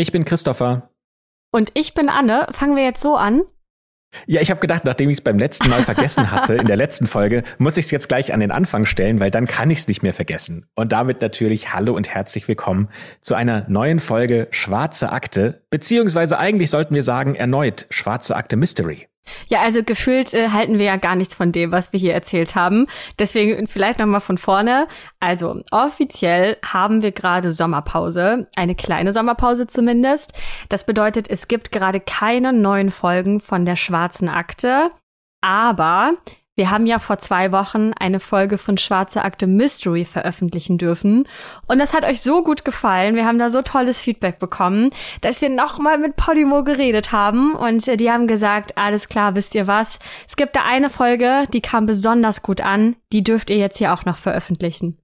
Ich bin Christopher. Und ich bin Anne. Fangen wir jetzt so an? Ja, ich habe gedacht, nachdem ich es beim letzten Mal vergessen hatte, in der letzten Folge, muss ich es jetzt gleich an den Anfang stellen, weil dann kann ich es nicht mehr vergessen. Und damit natürlich Hallo und herzlich willkommen zu einer neuen Folge Schwarze Akte, beziehungsweise eigentlich sollten wir sagen erneut Schwarze Akte Mystery. Ja, also gefühlt äh, halten wir ja gar nichts von dem, was wir hier erzählt haben. Deswegen vielleicht nochmal von vorne. Also offiziell haben wir gerade Sommerpause, eine kleine Sommerpause zumindest. Das bedeutet, es gibt gerade keine neuen Folgen von der Schwarzen Akte. Aber wir haben ja vor zwei Wochen eine Folge von Schwarze Akte Mystery veröffentlichen dürfen. Und das hat euch so gut gefallen. Wir haben da so tolles Feedback bekommen, dass wir nochmal mit Podimo geredet haben. Und die haben gesagt, alles klar, wisst ihr was? Es gibt da eine Folge, die kam besonders gut an. Die dürft ihr jetzt hier auch noch veröffentlichen.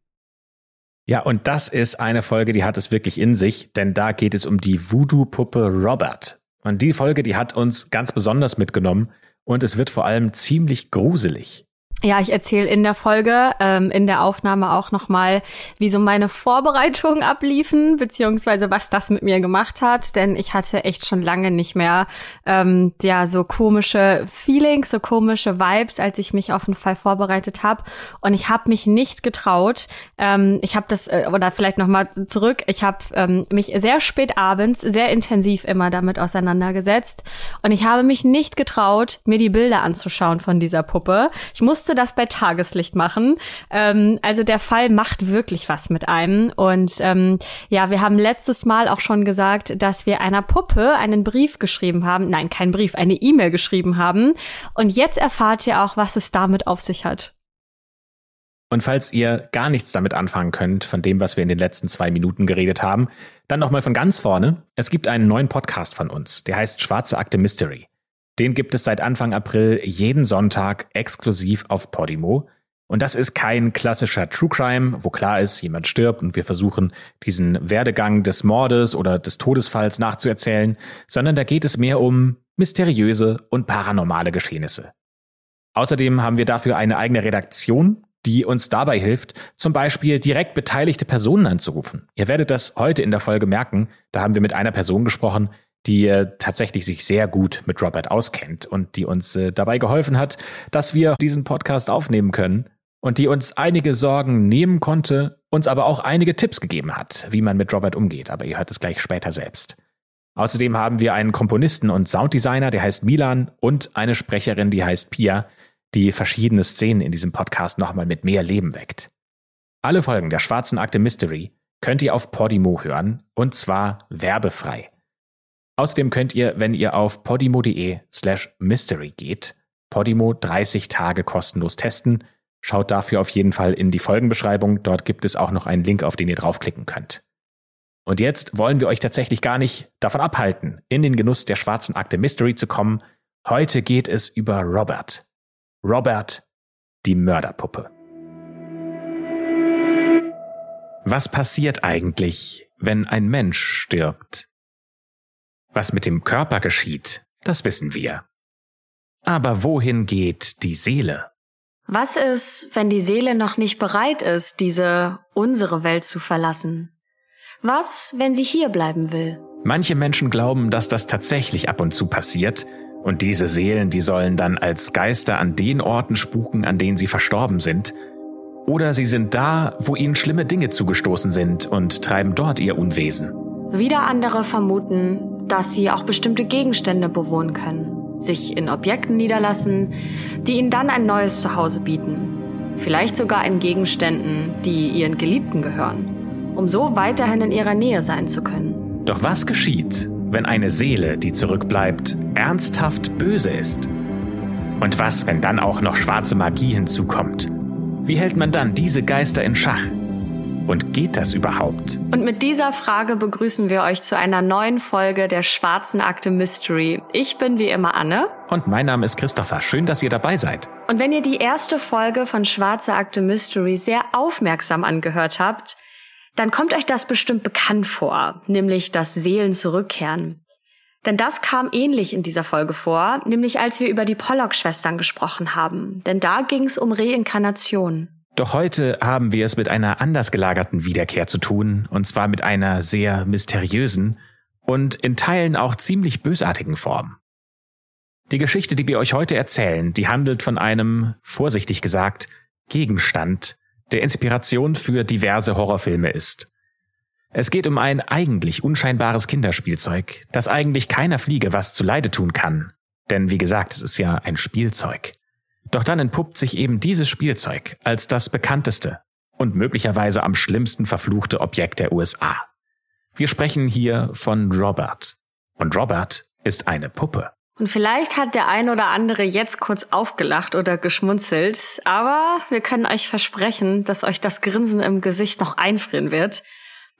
Ja, und das ist eine Folge, die hat es wirklich in sich, denn da geht es um die Voodoo-Puppe Robert. Und die Folge, die hat uns ganz besonders mitgenommen, und es wird vor allem ziemlich gruselig. Ja, ich erzähle in der Folge, ähm, in der Aufnahme auch nochmal, wie so meine Vorbereitungen abliefen, beziehungsweise was das mit mir gemacht hat, denn ich hatte echt schon lange nicht mehr ähm, ja so komische Feelings, so komische Vibes, als ich mich auf den Fall vorbereitet habe. Und ich habe mich nicht getraut. Ähm, ich habe das, äh, oder vielleicht nochmal zurück, ich habe ähm, mich sehr spät abends, sehr intensiv immer damit auseinandergesetzt. Und ich habe mich nicht getraut, mir die Bilder anzuschauen von dieser Puppe. Ich musste das bei Tageslicht machen. Ähm, also der Fall macht wirklich was mit einem. Und ähm, ja, wir haben letztes Mal auch schon gesagt, dass wir einer Puppe einen Brief geschrieben haben. Nein, kein Brief, eine E-Mail geschrieben haben. Und jetzt erfahrt ihr auch, was es damit auf sich hat. Und falls ihr gar nichts damit anfangen könnt, von dem, was wir in den letzten zwei Minuten geredet haben, dann nochmal von ganz vorne. Es gibt einen neuen Podcast von uns, der heißt Schwarze Akte Mystery. Den gibt es seit Anfang April jeden Sonntag exklusiv auf Podimo. Und das ist kein klassischer True Crime, wo klar ist, jemand stirbt und wir versuchen, diesen Werdegang des Mordes oder des Todesfalls nachzuerzählen, sondern da geht es mehr um mysteriöse und paranormale Geschehnisse. Außerdem haben wir dafür eine eigene Redaktion, die uns dabei hilft, zum Beispiel direkt beteiligte Personen anzurufen. Ihr werdet das heute in der Folge merken. Da haben wir mit einer Person gesprochen, die äh, tatsächlich sich sehr gut mit Robert auskennt und die uns äh, dabei geholfen hat, dass wir diesen Podcast aufnehmen können und die uns einige Sorgen nehmen konnte, uns aber auch einige Tipps gegeben hat, wie man mit Robert umgeht. Aber ihr hört es gleich später selbst. Außerdem haben wir einen Komponisten und Sounddesigner, der heißt Milan, und eine Sprecherin, die heißt Pia, die verschiedene Szenen in diesem Podcast nochmal mit mehr Leben weckt. Alle Folgen der Schwarzen Akte Mystery könnt ihr auf Podimo hören, und zwar werbefrei. Außerdem könnt ihr, wenn ihr auf podimo.de slash mystery geht, Podimo 30 Tage kostenlos testen. Schaut dafür auf jeden Fall in die Folgenbeschreibung. Dort gibt es auch noch einen Link, auf den ihr draufklicken könnt. Und jetzt wollen wir euch tatsächlich gar nicht davon abhalten, in den Genuss der schwarzen Akte Mystery zu kommen. Heute geht es über Robert. Robert, die Mörderpuppe. Was passiert eigentlich, wenn ein Mensch stirbt? Was mit dem Körper geschieht, das wissen wir. Aber wohin geht die Seele? Was ist, wenn die Seele noch nicht bereit ist, diese unsere Welt zu verlassen? Was, wenn sie hier bleiben will? Manche Menschen glauben, dass das tatsächlich ab und zu passiert, und diese Seelen, die sollen dann als Geister an den Orten spuken, an denen sie verstorben sind, oder sie sind da, wo ihnen schlimme Dinge zugestoßen sind und treiben dort ihr Unwesen. Wieder andere vermuten, dass sie auch bestimmte Gegenstände bewohnen können, sich in Objekten niederlassen, die ihnen dann ein neues Zuhause bieten. Vielleicht sogar in Gegenständen, die ihren Geliebten gehören, um so weiterhin in ihrer Nähe sein zu können. Doch was geschieht, wenn eine Seele, die zurückbleibt, ernsthaft böse ist? Und was, wenn dann auch noch schwarze Magie hinzukommt? Wie hält man dann diese Geister in Schach? Und geht das überhaupt? Und mit dieser Frage begrüßen wir euch zu einer neuen Folge der Schwarzen Akte Mystery. Ich bin wie immer Anne. Und mein Name ist Christopher. Schön, dass ihr dabei seid. Und wenn ihr die erste Folge von Schwarze Akte Mystery sehr aufmerksam angehört habt, dann kommt euch das bestimmt bekannt vor, nämlich dass Seelen zurückkehren. Denn das kam ähnlich in dieser Folge vor, nämlich als wir über die Pollock-Schwestern gesprochen haben. Denn da ging es um Reinkarnation. Doch heute haben wir es mit einer anders gelagerten Wiederkehr zu tun, und zwar mit einer sehr mysteriösen und in Teilen auch ziemlich bösartigen Formen. Die Geschichte, die wir euch heute erzählen, die handelt von einem, vorsichtig gesagt, Gegenstand, der Inspiration für diverse Horrorfilme ist. Es geht um ein eigentlich unscheinbares Kinderspielzeug, das eigentlich keiner Fliege was zu Leide tun kann. Denn wie gesagt, es ist ja ein Spielzeug. Doch dann entpuppt sich eben dieses Spielzeug als das bekannteste und möglicherweise am schlimmsten verfluchte Objekt der USA. Wir sprechen hier von Robert. Und Robert ist eine Puppe. Und vielleicht hat der ein oder andere jetzt kurz aufgelacht oder geschmunzelt, aber wir können euch versprechen, dass euch das Grinsen im Gesicht noch einfrieren wird.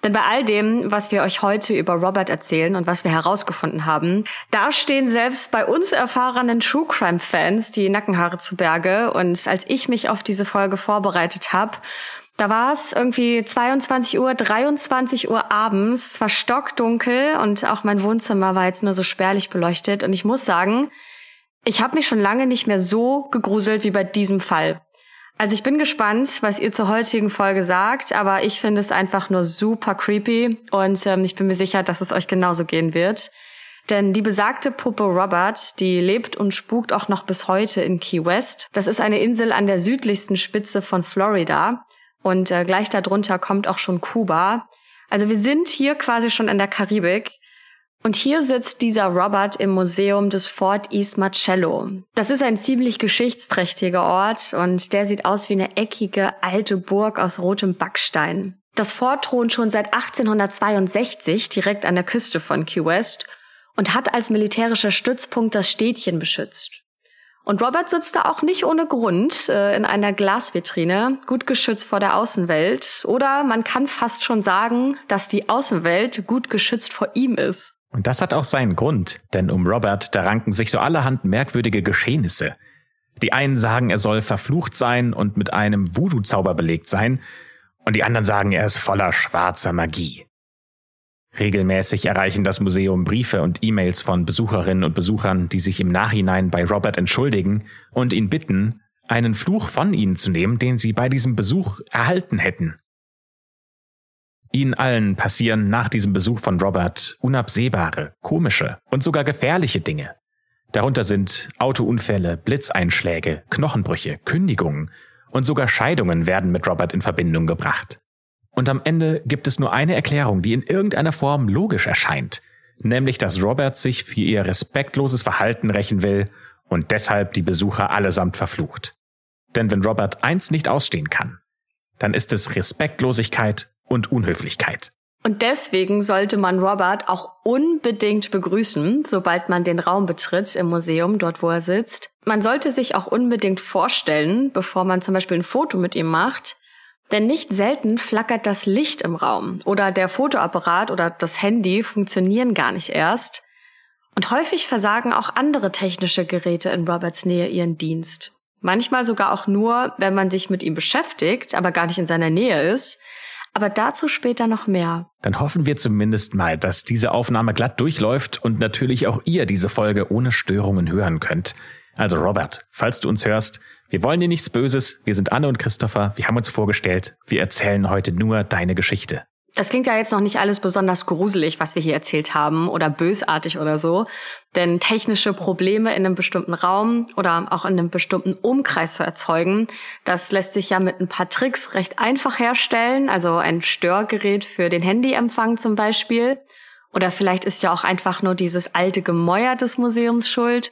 Denn bei all dem, was wir euch heute über Robert erzählen und was wir herausgefunden haben, da stehen selbst bei uns erfahrenen True Crime Fans die Nackenhaare zu Berge. Und als ich mich auf diese Folge vorbereitet habe, da war es irgendwie 22 Uhr, 23 Uhr abends. Es war stockdunkel und auch mein Wohnzimmer war jetzt nur so spärlich beleuchtet. Und ich muss sagen, ich habe mich schon lange nicht mehr so gegruselt wie bei diesem Fall. Also ich bin gespannt, was ihr zur heutigen Folge sagt, aber ich finde es einfach nur super creepy und ähm, ich bin mir sicher, dass es euch genauso gehen wird. Denn die besagte Puppe Robert, die lebt und spukt auch noch bis heute in Key West. Das ist eine Insel an der südlichsten Spitze von Florida und äh, gleich darunter kommt auch schon Kuba. Also wir sind hier quasi schon in der Karibik. Und hier sitzt dieser Robert im Museum des Fort East Marcello. Das ist ein ziemlich geschichtsträchtiger Ort und der sieht aus wie eine eckige alte Burg aus rotem Backstein. Das Fort thront schon seit 1862 direkt an der Küste von Key West und hat als militärischer Stützpunkt das Städtchen beschützt. Und Robert sitzt da auch nicht ohne Grund äh, in einer Glasvitrine, gut geschützt vor der Außenwelt. Oder man kann fast schon sagen, dass die Außenwelt gut geschützt vor ihm ist. Und das hat auch seinen Grund, denn um Robert, da ranken sich so allerhand merkwürdige Geschehnisse. Die einen sagen, er soll verflucht sein und mit einem Voodoo-Zauber belegt sein, und die anderen sagen, er ist voller schwarzer Magie. Regelmäßig erreichen das Museum Briefe und E-Mails von Besucherinnen und Besuchern, die sich im Nachhinein bei Robert entschuldigen und ihn bitten, einen Fluch von ihnen zu nehmen, den sie bei diesem Besuch erhalten hätten. Ihnen allen passieren nach diesem Besuch von Robert unabsehbare, komische und sogar gefährliche Dinge. Darunter sind Autounfälle, Blitzeinschläge, Knochenbrüche, Kündigungen und sogar Scheidungen werden mit Robert in Verbindung gebracht. Und am Ende gibt es nur eine Erklärung, die in irgendeiner Form logisch erscheint, nämlich dass Robert sich für ihr respektloses Verhalten rächen will und deshalb die Besucher allesamt verflucht. Denn wenn Robert eins nicht ausstehen kann, dann ist es Respektlosigkeit und Unhöflichkeit. Und deswegen sollte man Robert auch unbedingt begrüßen, sobald man den Raum betritt im Museum, dort wo er sitzt. Man sollte sich auch unbedingt vorstellen, bevor man zum Beispiel ein Foto mit ihm macht, denn nicht selten flackert das Licht im Raum oder der Fotoapparat oder das Handy funktionieren gar nicht erst. Und häufig versagen auch andere technische Geräte in Roberts Nähe ihren Dienst. Manchmal sogar auch nur, wenn man sich mit ihm beschäftigt, aber gar nicht in seiner Nähe ist. Aber dazu später noch mehr. Dann hoffen wir zumindest mal, dass diese Aufnahme glatt durchläuft und natürlich auch ihr diese Folge ohne Störungen hören könnt. Also Robert, falls du uns hörst, wir wollen dir nichts Böses, wir sind Anne und Christopher, wir haben uns vorgestellt, wir erzählen heute nur deine Geschichte. Das klingt ja jetzt noch nicht alles besonders gruselig, was wir hier erzählt haben oder bösartig oder so. Denn technische Probleme in einem bestimmten Raum oder auch in einem bestimmten Umkreis zu erzeugen, das lässt sich ja mit ein paar Tricks recht einfach herstellen. Also ein Störgerät für den Handyempfang zum Beispiel. Oder vielleicht ist ja auch einfach nur dieses alte Gemäuer des Museums schuld.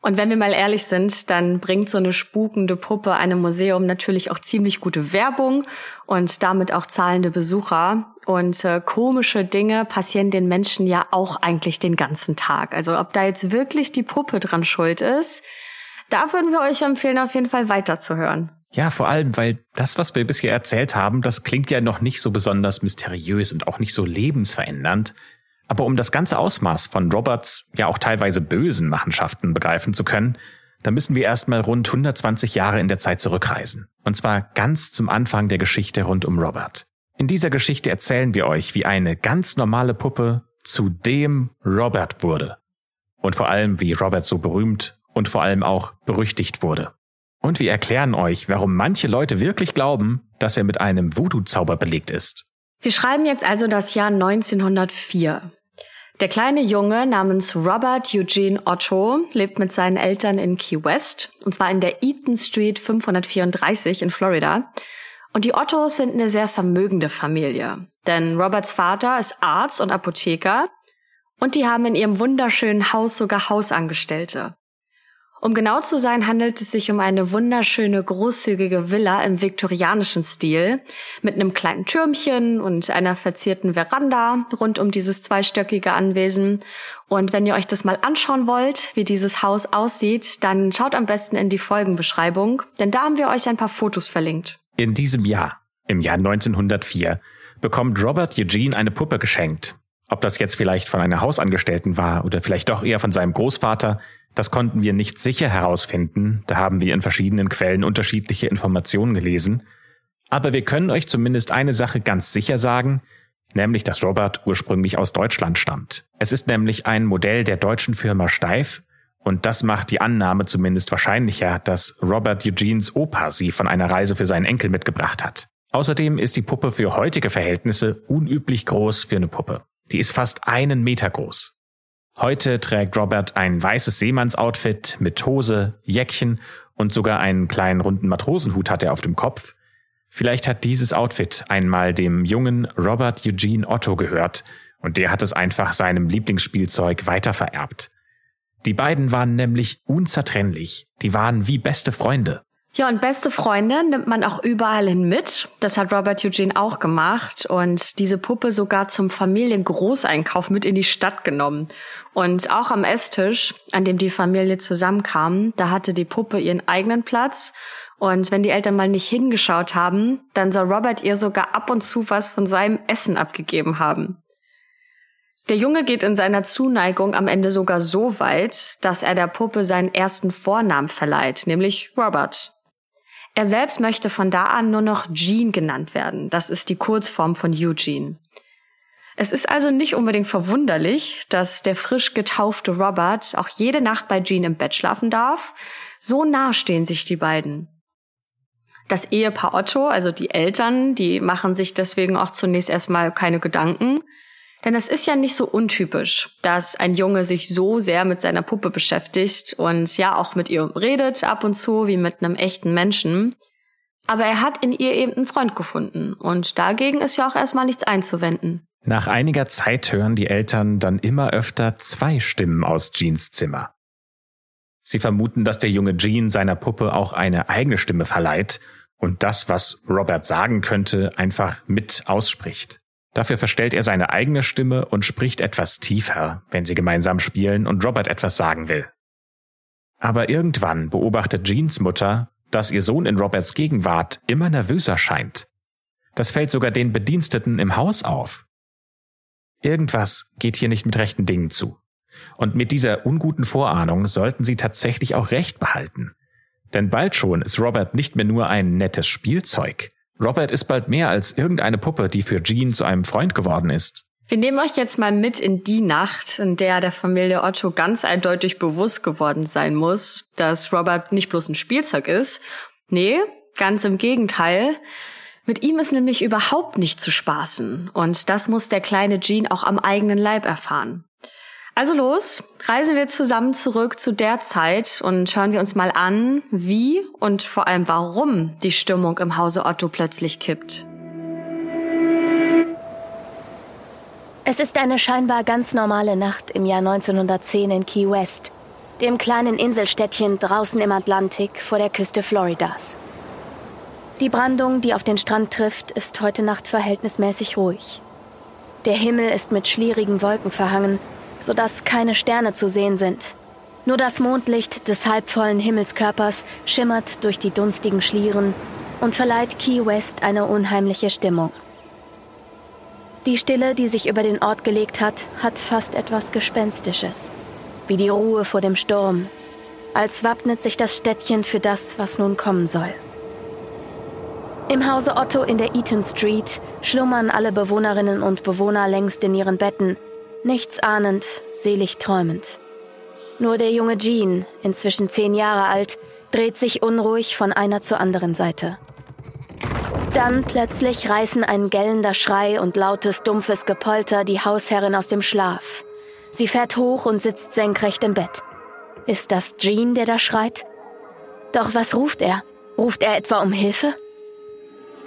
Und wenn wir mal ehrlich sind, dann bringt so eine spukende Puppe einem Museum natürlich auch ziemlich gute Werbung und damit auch zahlende Besucher. Und äh, komische Dinge passieren den Menschen ja auch eigentlich den ganzen Tag. Also ob da jetzt wirklich die Puppe dran schuld ist, da würden wir euch empfehlen, auf jeden Fall weiterzuhören. Ja, vor allem, weil das, was wir bisher erzählt haben, das klingt ja noch nicht so besonders mysteriös und auch nicht so lebensverändernd. Aber um das ganze Ausmaß von Roberts ja auch teilweise bösen Machenschaften begreifen zu können, da müssen wir erstmal rund 120 Jahre in der Zeit zurückreisen. Und zwar ganz zum Anfang der Geschichte rund um Robert. In dieser Geschichte erzählen wir euch, wie eine ganz normale Puppe zu dem Robert wurde. Und vor allem, wie Robert so berühmt und vor allem auch berüchtigt wurde. Und wir erklären euch, warum manche Leute wirklich glauben, dass er mit einem Voodoo-Zauber belegt ist. Wir schreiben jetzt also das Jahr 1904. Der kleine Junge namens Robert Eugene Otto lebt mit seinen Eltern in Key West, und zwar in der Eaton Street 534 in Florida. Und die Ottos sind eine sehr vermögende Familie, denn Roberts Vater ist Arzt und Apotheker und die haben in ihrem wunderschönen Haus sogar Hausangestellte. Um genau zu sein, handelt es sich um eine wunderschöne, großzügige Villa im viktorianischen Stil mit einem kleinen Türmchen und einer verzierten Veranda rund um dieses zweistöckige Anwesen. Und wenn ihr euch das mal anschauen wollt, wie dieses Haus aussieht, dann schaut am besten in die Folgenbeschreibung, denn da haben wir euch ein paar Fotos verlinkt. In diesem Jahr, im Jahr 1904, bekommt Robert Eugene eine Puppe geschenkt. Ob das jetzt vielleicht von einer Hausangestellten war oder vielleicht doch eher von seinem Großvater, das konnten wir nicht sicher herausfinden, da haben wir in verschiedenen Quellen unterschiedliche Informationen gelesen. Aber wir können euch zumindest eine Sache ganz sicher sagen, nämlich dass Robert ursprünglich aus Deutschland stammt. Es ist nämlich ein Modell der deutschen Firma Steif und das macht die Annahme zumindest wahrscheinlicher, dass Robert Eugenes Opa sie von einer Reise für seinen Enkel mitgebracht hat. Außerdem ist die Puppe für heutige Verhältnisse unüblich groß für eine Puppe. Die ist fast einen Meter groß. Heute trägt Robert ein weißes Seemannsoutfit mit Hose, Jäckchen und sogar einen kleinen runden Matrosenhut hat er auf dem Kopf. Vielleicht hat dieses Outfit einmal dem jungen Robert Eugene Otto gehört und der hat es einfach seinem Lieblingsspielzeug weitervererbt. Die beiden waren nämlich unzertrennlich, die waren wie beste Freunde. Ja, und beste Freunde nimmt man auch überall hin mit. Das hat Robert Eugene auch gemacht und diese Puppe sogar zum Familiengroßeinkauf mit in die Stadt genommen. Und auch am Esstisch, an dem die Familie zusammenkam, da hatte die Puppe ihren eigenen Platz. Und wenn die Eltern mal nicht hingeschaut haben, dann soll Robert ihr sogar ab und zu was von seinem Essen abgegeben haben. Der Junge geht in seiner Zuneigung am Ende sogar so weit, dass er der Puppe seinen ersten Vornamen verleiht, nämlich Robert. Er selbst möchte von da an nur noch Gene genannt werden. Das ist die Kurzform von Eugene. Es ist also nicht unbedingt verwunderlich, dass der frisch getaufte Robert auch jede Nacht bei Gene im Bett schlafen darf. So nah stehen sich die beiden. Das Ehepaar Otto, also die Eltern, die machen sich deswegen auch zunächst erstmal keine Gedanken. Denn es ist ja nicht so untypisch, dass ein Junge sich so sehr mit seiner Puppe beschäftigt und ja auch mit ihr redet ab und zu wie mit einem echten Menschen. Aber er hat in ihr eben einen Freund gefunden und dagegen ist ja auch erstmal nichts einzuwenden. Nach einiger Zeit hören die Eltern dann immer öfter zwei Stimmen aus Jeans Zimmer. Sie vermuten, dass der junge Jean seiner Puppe auch eine eigene Stimme verleiht und das, was Robert sagen könnte, einfach mit ausspricht. Dafür verstellt er seine eigene Stimme und spricht etwas tiefer, wenn sie gemeinsam spielen und Robert etwas sagen will. Aber irgendwann beobachtet Jeans Mutter, dass ihr Sohn in Roberts Gegenwart immer nervöser scheint. Das fällt sogar den Bediensteten im Haus auf. Irgendwas geht hier nicht mit rechten Dingen zu. Und mit dieser unguten Vorahnung sollten sie tatsächlich auch recht behalten. Denn bald schon ist Robert nicht mehr nur ein nettes Spielzeug, Robert ist bald mehr als irgendeine Puppe, die für Jean zu einem Freund geworden ist. Wir nehmen euch jetzt mal mit in die Nacht, in der der Familie Otto ganz eindeutig bewusst geworden sein muss, dass Robert nicht bloß ein Spielzeug ist. Nee, ganz im Gegenteil. Mit ihm ist nämlich überhaupt nicht zu spaßen. Und das muss der kleine Jean auch am eigenen Leib erfahren. Also los, reisen wir zusammen zurück zu der Zeit und schauen wir uns mal an, wie und vor allem warum die Stimmung im Hause Otto plötzlich kippt. Es ist eine scheinbar ganz normale Nacht im Jahr 1910 in Key West, dem kleinen Inselstädtchen draußen im Atlantik vor der Küste Floridas. Die Brandung, die auf den Strand trifft, ist heute Nacht verhältnismäßig ruhig. Der Himmel ist mit schlierigen Wolken verhangen sodass keine Sterne zu sehen sind. Nur das Mondlicht des halbvollen Himmelskörpers schimmert durch die dunstigen Schlieren und verleiht Key West eine unheimliche Stimmung. Die Stille, die sich über den Ort gelegt hat, hat fast etwas Gespenstisches, wie die Ruhe vor dem Sturm, als wappnet sich das Städtchen für das, was nun kommen soll. Im Hause Otto in der Eaton Street schlummern alle Bewohnerinnen und Bewohner längst in ihren Betten nichts ahnend, selig träumend. Nur der junge Jean, inzwischen zehn Jahre alt, dreht sich unruhig von einer zur anderen Seite. Dann plötzlich reißen ein gellender Schrei und lautes, dumpfes Gepolter die Hausherrin aus dem Schlaf. Sie fährt hoch und sitzt senkrecht im Bett. Ist das Jean, der da schreit? Doch was ruft er? Ruft er etwa um Hilfe?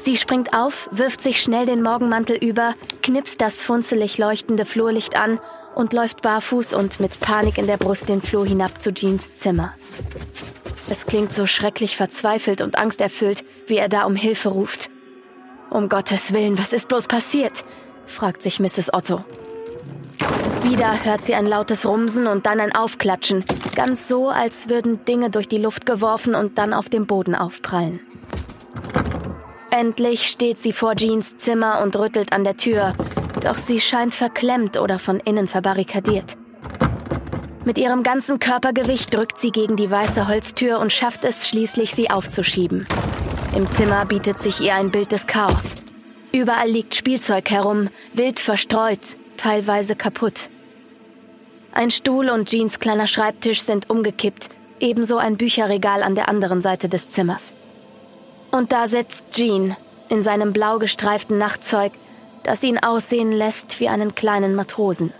Sie springt auf, wirft sich schnell den Morgenmantel über, knipst das funzelig leuchtende Flurlicht an und läuft barfuß und mit Panik in der Brust den Flur hinab zu Jeans Zimmer. Es klingt so schrecklich verzweifelt und angsterfüllt, wie er da um Hilfe ruft. Um Gottes Willen, was ist bloß passiert? fragt sich Mrs. Otto. Wieder hört sie ein lautes Rumsen und dann ein Aufklatschen, ganz so, als würden Dinge durch die Luft geworfen und dann auf dem Boden aufprallen. Endlich steht sie vor Jeans Zimmer und rüttelt an der Tür, doch sie scheint verklemmt oder von innen verbarrikadiert. Mit ihrem ganzen Körpergewicht drückt sie gegen die weiße Holztür und schafft es schließlich, sie aufzuschieben. Im Zimmer bietet sich ihr ein Bild des Chaos. Überall liegt Spielzeug herum, wild verstreut, teilweise kaputt. Ein Stuhl und Jeans kleiner Schreibtisch sind umgekippt, ebenso ein Bücherregal an der anderen Seite des Zimmers. Und da sitzt Jean in seinem blau gestreiften Nachtzeug, das ihn aussehen lässt wie einen kleinen Matrosen.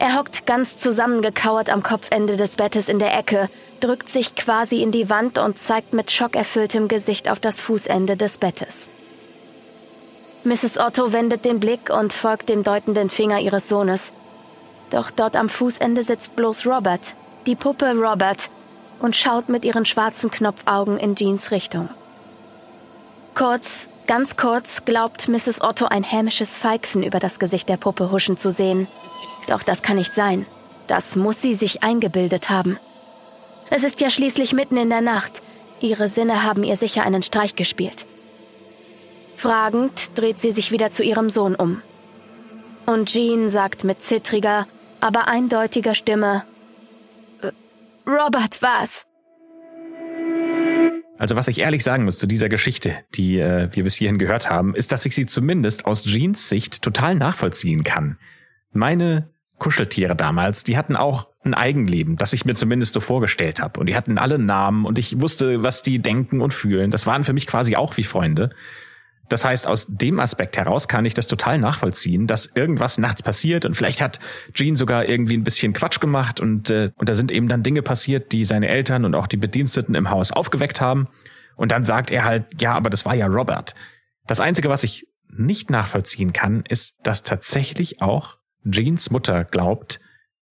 Er hockt ganz zusammengekauert am Kopfende des Bettes in der Ecke, drückt sich quasi in die Wand und zeigt mit schockerfülltem Gesicht auf das Fußende des Bettes. Mrs. Otto wendet den Blick und folgt dem deutenden Finger ihres Sohnes. Doch dort am Fußende sitzt bloß Robert, die Puppe Robert, und schaut mit ihren schwarzen Knopfaugen in Jeans Richtung. Kurz, ganz kurz glaubt Mrs. Otto ein hämisches Feixen über das Gesicht der Puppe huschen zu sehen. Doch das kann nicht sein. Das muss sie sich eingebildet haben. Es ist ja schließlich mitten in der Nacht. Ihre Sinne haben ihr sicher einen Streich gespielt. Fragend dreht sie sich wieder zu ihrem Sohn um. Und Jean sagt mit zittriger, aber eindeutiger Stimme, Robert, was? Also was ich ehrlich sagen muss zu dieser Geschichte, die äh, wir bis hierhin gehört haben, ist, dass ich sie zumindest aus Jeans Sicht total nachvollziehen kann. Meine Kuscheltiere damals, die hatten auch ein Eigenleben, das ich mir zumindest so vorgestellt habe. Und die hatten alle Namen und ich wusste, was die denken und fühlen. Das waren für mich quasi auch wie Freunde. Das heißt, aus dem Aspekt heraus kann ich das total nachvollziehen, dass irgendwas nachts passiert und vielleicht hat Gene sogar irgendwie ein bisschen Quatsch gemacht und, äh, und da sind eben dann Dinge passiert, die seine Eltern und auch die Bediensteten im Haus aufgeweckt haben. Und dann sagt er halt, ja, aber das war ja Robert. Das Einzige, was ich nicht nachvollziehen kann, ist, dass tatsächlich auch Jeans Mutter glaubt,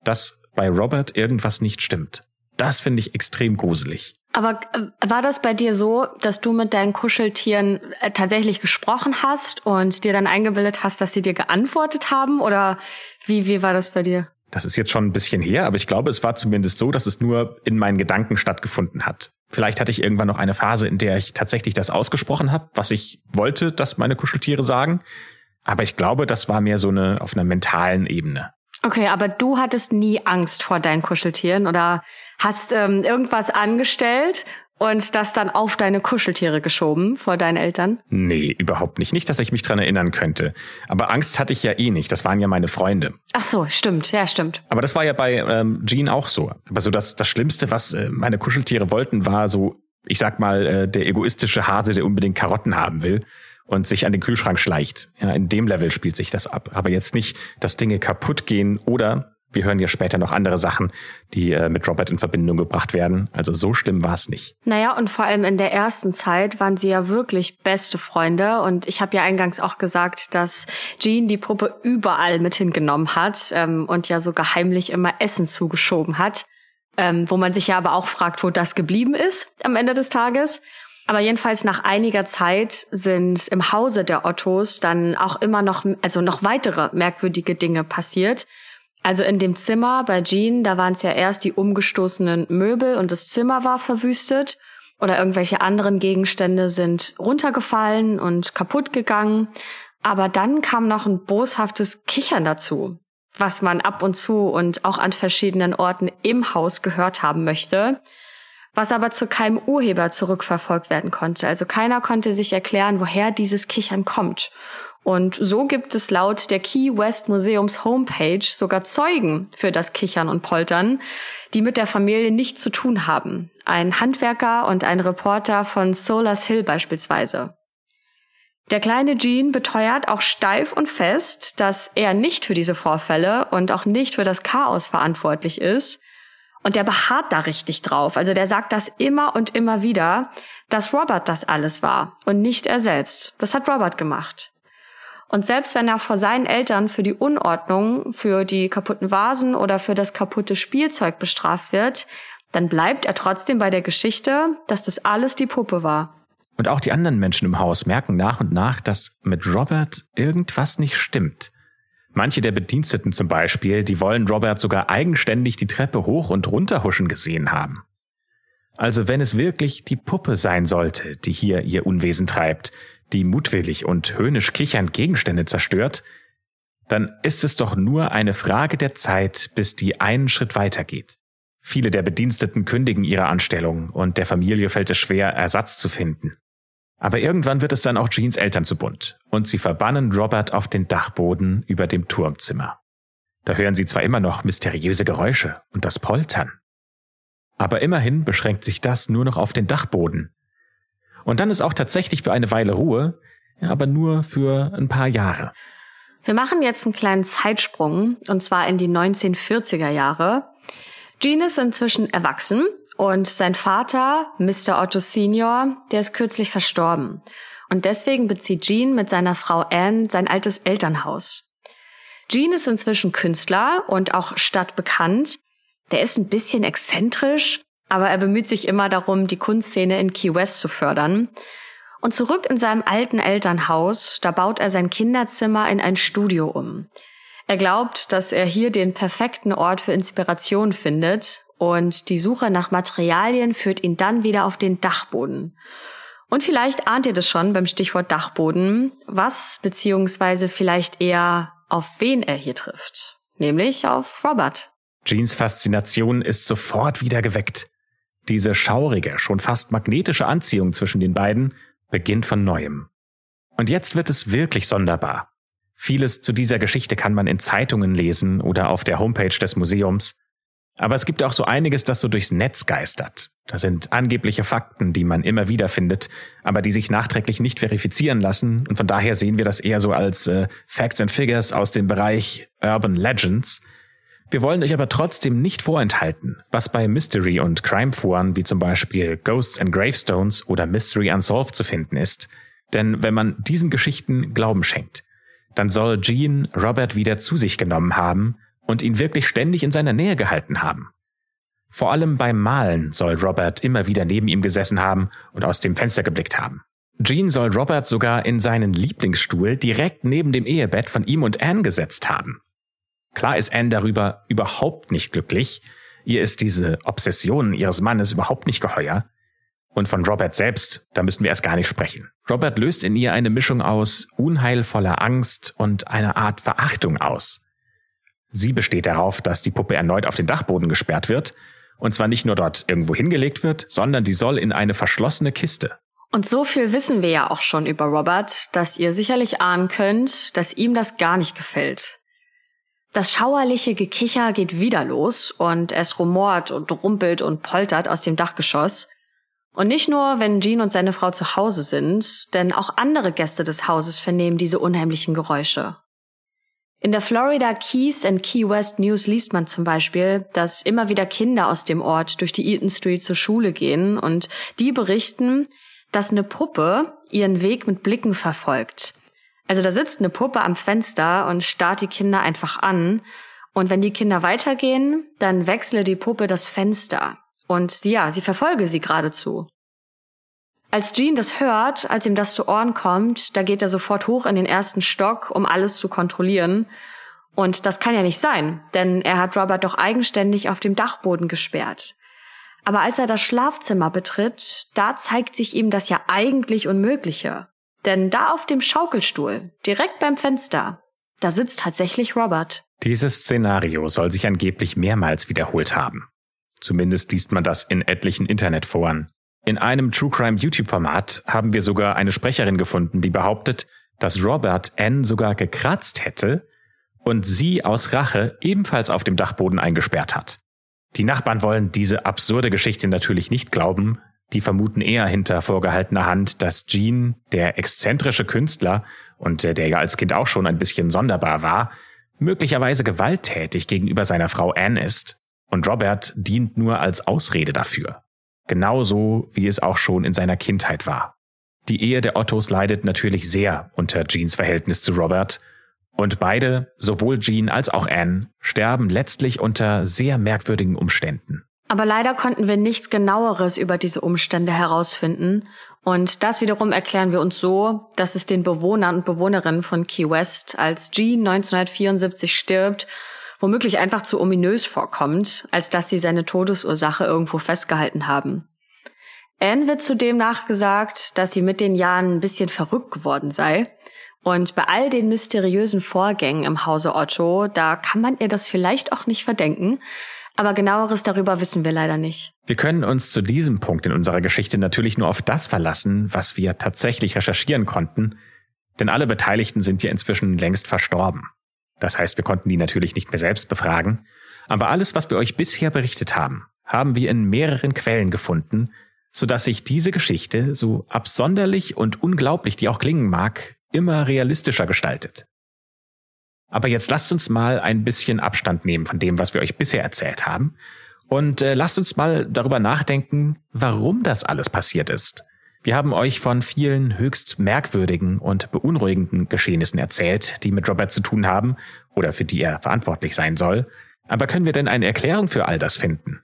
dass bei Robert irgendwas nicht stimmt. Das finde ich extrem gruselig. Aber äh, war das bei dir so, dass du mit deinen Kuscheltieren äh, tatsächlich gesprochen hast und dir dann eingebildet hast, dass sie dir geantwortet haben? Oder wie, wie war das bei dir? Das ist jetzt schon ein bisschen her, aber ich glaube, es war zumindest so, dass es nur in meinen Gedanken stattgefunden hat. Vielleicht hatte ich irgendwann noch eine Phase, in der ich tatsächlich das ausgesprochen habe, was ich wollte, dass meine Kuscheltiere sagen. Aber ich glaube, das war mehr so eine auf einer mentalen Ebene. Okay, aber du hattest nie Angst vor deinen Kuscheltieren oder hast ähm, irgendwas angestellt und das dann auf deine Kuscheltiere geschoben vor deinen Eltern? Nee, überhaupt nicht. Nicht, dass ich mich dran erinnern könnte. Aber Angst hatte ich ja eh nicht. Das waren ja meine Freunde. Ach so, stimmt. Ja, stimmt. Aber das war ja bei ähm, Jean auch so. Aber so das, das Schlimmste, was äh, meine Kuscheltiere wollten, war so, ich sag mal, äh, der egoistische Hase, der unbedingt Karotten haben will und sich an den Kühlschrank schleicht. Ja, in dem Level spielt sich das ab. Aber jetzt nicht, dass Dinge kaputt gehen oder wir hören ja später noch andere Sachen, die äh, mit Robert in Verbindung gebracht werden. Also so schlimm war es nicht. Naja, und vor allem in der ersten Zeit waren sie ja wirklich beste Freunde. Und ich habe ja eingangs auch gesagt, dass Jean die Puppe überall mit hingenommen hat ähm, und ja sogar heimlich immer Essen zugeschoben hat. Ähm, wo man sich ja aber auch fragt, wo das geblieben ist am Ende des Tages. Aber jedenfalls nach einiger Zeit sind im Hause der Ottos dann auch immer noch, also noch weitere merkwürdige Dinge passiert. Also in dem Zimmer bei Jean, da waren es ja erst die umgestoßenen Möbel und das Zimmer war verwüstet oder irgendwelche anderen Gegenstände sind runtergefallen und kaputt gegangen. Aber dann kam noch ein boshaftes Kichern dazu, was man ab und zu und auch an verschiedenen Orten im Haus gehört haben möchte was aber zu keinem Urheber zurückverfolgt werden konnte. Also keiner konnte sich erklären, woher dieses Kichern kommt. Und so gibt es laut der Key West Museums Homepage sogar Zeugen für das Kichern und Poltern, die mit der Familie nichts zu tun haben. Ein Handwerker und ein Reporter von Solars Hill beispielsweise. Der kleine Jean beteuert auch steif und fest, dass er nicht für diese Vorfälle und auch nicht für das Chaos verantwortlich ist. Und der beharrt da richtig drauf. Also der sagt das immer und immer wieder, dass Robert das alles war und nicht er selbst. Das hat Robert gemacht. Und selbst wenn er vor seinen Eltern für die Unordnung, für die kaputten Vasen oder für das kaputte Spielzeug bestraft wird, dann bleibt er trotzdem bei der Geschichte, dass das alles die Puppe war. Und auch die anderen Menschen im Haus merken nach und nach, dass mit Robert irgendwas nicht stimmt. Manche der Bediensteten zum Beispiel, die wollen Robert sogar eigenständig die Treppe hoch und runter huschen gesehen haben. Also wenn es wirklich die Puppe sein sollte, die hier ihr Unwesen treibt, die mutwillig und höhnisch kichernd Gegenstände zerstört, dann ist es doch nur eine Frage der Zeit, bis die einen Schritt weitergeht. Viele der Bediensteten kündigen ihre Anstellung und der Familie fällt es schwer, Ersatz zu finden. Aber irgendwann wird es dann auch Jeans Eltern zu bunt und sie verbannen Robert auf den Dachboden über dem Turmzimmer. Da hören sie zwar immer noch mysteriöse Geräusche und das Poltern. Aber immerhin beschränkt sich das nur noch auf den Dachboden. Und dann ist auch tatsächlich für eine Weile Ruhe, aber nur für ein paar Jahre. Wir machen jetzt einen kleinen Zeitsprung, und zwar in die 1940er Jahre. Gene ist inzwischen erwachsen und sein Vater, Mr. Otto Senior, der ist kürzlich verstorben. Und deswegen bezieht Jean mit seiner Frau Anne sein altes Elternhaus. Jean ist inzwischen Künstler und auch stadtbekannt. Der ist ein bisschen exzentrisch, aber er bemüht sich immer darum, die Kunstszene in Key West zu fördern. Und zurück in seinem alten Elternhaus, da baut er sein Kinderzimmer in ein Studio um. Er glaubt, dass er hier den perfekten Ort für Inspiration findet und die Suche nach Materialien führt ihn dann wieder auf den Dachboden. Und vielleicht ahnt ihr das schon beim Stichwort Dachboden, was beziehungsweise vielleicht eher auf wen er hier trifft. Nämlich auf Robert. Jeans Faszination ist sofort wieder geweckt. Diese schaurige, schon fast magnetische Anziehung zwischen den beiden beginnt von neuem. Und jetzt wird es wirklich sonderbar. Vieles zu dieser Geschichte kann man in Zeitungen lesen oder auf der Homepage des Museums. Aber es gibt auch so einiges, das so durchs Netz geistert. Das sind angebliche Fakten, die man immer wieder findet, aber die sich nachträglich nicht verifizieren lassen. Und von daher sehen wir das eher so als äh, Facts and Figures aus dem Bereich Urban Legends. Wir wollen euch aber trotzdem nicht vorenthalten, was bei Mystery- und Crime-Foren wie zum Beispiel Ghosts and Gravestones oder Mystery Unsolved zu finden ist. Denn wenn man diesen Geschichten Glauben schenkt, dann soll Jean Robert wieder zu sich genommen haben und ihn wirklich ständig in seiner Nähe gehalten haben. Vor allem beim Malen soll Robert immer wieder neben ihm gesessen haben und aus dem Fenster geblickt haben. Jean soll Robert sogar in seinen Lieblingsstuhl direkt neben dem Ehebett von ihm und Anne gesetzt haben. Klar ist Anne darüber überhaupt nicht glücklich. Ihr ist diese Obsession ihres Mannes überhaupt nicht geheuer. Und von Robert selbst, da müssen wir erst gar nicht sprechen. Robert löst in ihr eine Mischung aus unheilvoller Angst und einer Art Verachtung aus. Sie besteht darauf, dass die Puppe erneut auf den Dachboden gesperrt wird, und zwar nicht nur dort irgendwo hingelegt wird, sondern die soll in eine verschlossene Kiste. Und so viel wissen wir ja auch schon über Robert, dass ihr sicherlich ahnen könnt, dass ihm das gar nicht gefällt. Das schauerliche Gekicher geht wieder los und es rumort und rumpelt und poltert aus dem Dachgeschoss. Und nicht nur, wenn Jean und seine Frau zu Hause sind, denn auch andere Gäste des Hauses vernehmen diese unheimlichen Geräusche. In der Florida Keys and Key West News liest man zum Beispiel, dass immer wieder Kinder aus dem Ort durch die Eaton Street zur Schule gehen und die berichten, dass eine Puppe ihren Weg mit Blicken verfolgt. Also da sitzt eine Puppe am Fenster und starrt die Kinder einfach an. Und wenn die Kinder weitergehen, dann wechsle die Puppe das Fenster. Und ja, sie verfolge sie geradezu. Als Jean das hört, als ihm das zu Ohren kommt, da geht er sofort hoch in den ersten Stock, um alles zu kontrollieren. Und das kann ja nicht sein, denn er hat Robert doch eigenständig auf dem Dachboden gesperrt. Aber als er das Schlafzimmer betritt, da zeigt sich ihm das ja eigentlich Unmögliche. Denn da auf dem Schaukelstuhl, direkt beim Fenster, da sitzt tatsächlich Robert. Dieses Szenario soll sich angeblich mehrmals wiederholt haben. Zumindest liest man das in etlichen Internetforen. In einem True Crime YouTube-Format haben wir sogar eine Sprecherin gefunden, die behauptet, dass Robert N sogar gekratzt hätte und sie aus Rache ebenfalls auf dem Dachboden eingesperrt hat. Die Nachbarn wollen diese absurde Geschichte natürlich nicht glauben, Die vermuten eher hinter vorgehaltener Hand, dass Gene, der exzentrische Künstler und der ja als Kind auch schon ein bisschen sonderbar war, möglicherweise gewalttätig gegenüber seiner Frau Anne ist und Robert dient nur als Ausrede dafür. Genauso wie es auch schon in seiner Kindheit war. Die Ehe der Ottos leidet natürlich sehr unter Jeans Verhältnis zu Robert und beide, sowohl Jean als auch Anne, sterben letztlich unter sehr merkwürdigen Umständen. Aber leider konnten wir nichts genaueres über diese Umstände herausfinden. Und das wiederum erklären wir uns so, dass es den Bewohnern und Bewohnerinnen von Key West, als Jean 1974 stirbt, womöglich einfach zu ominös vorkommt, als dass sie seine Todesursache irgendwo festgehalten haben. Anne wird zudem nachgesagt, dass sie mit den Jahren ein bisschen verrückt geworden sei. Und bei all den mysteriösen Vorgängen im Hause Otto, da kann man ihr das vielleicht auch nicht verdenken. Aber genaueres darüber wissen wir leider nicht. Wir können uns zu diesem Punkt in unserer Geschichte natürlich nur auf das verlassen, was wir tatsächlich recherchieren konnten, denn alle Beteiligten sind ja inzwischen längst verstorben. Das heißt, wir konnten die natürlich nicht mehr selbst befragen, aber alles, was wir euch bisher berichtet haben, haben wir in mehreren Quellen gefunden, sodass sich diese Geschichte, so absonderlich und unglaublich die auch klingen mag, immer realistischer gestaltet. Aber jetzt lasst uns mal ein bisschen Abstand nehmen von dem, was wir euch bisher erzählt haben. Und äh, lasst uns mal darüber nachdenken, warum das alles passiert ist. Wir haben euch von vielen höchst merkwürdigen und beunruhigenden Geschehnissen erzählt, die mit Robert zu tun haben oder für die er verantwortlich sein soll. Aber können wir denn eine Erklärung für all das finden?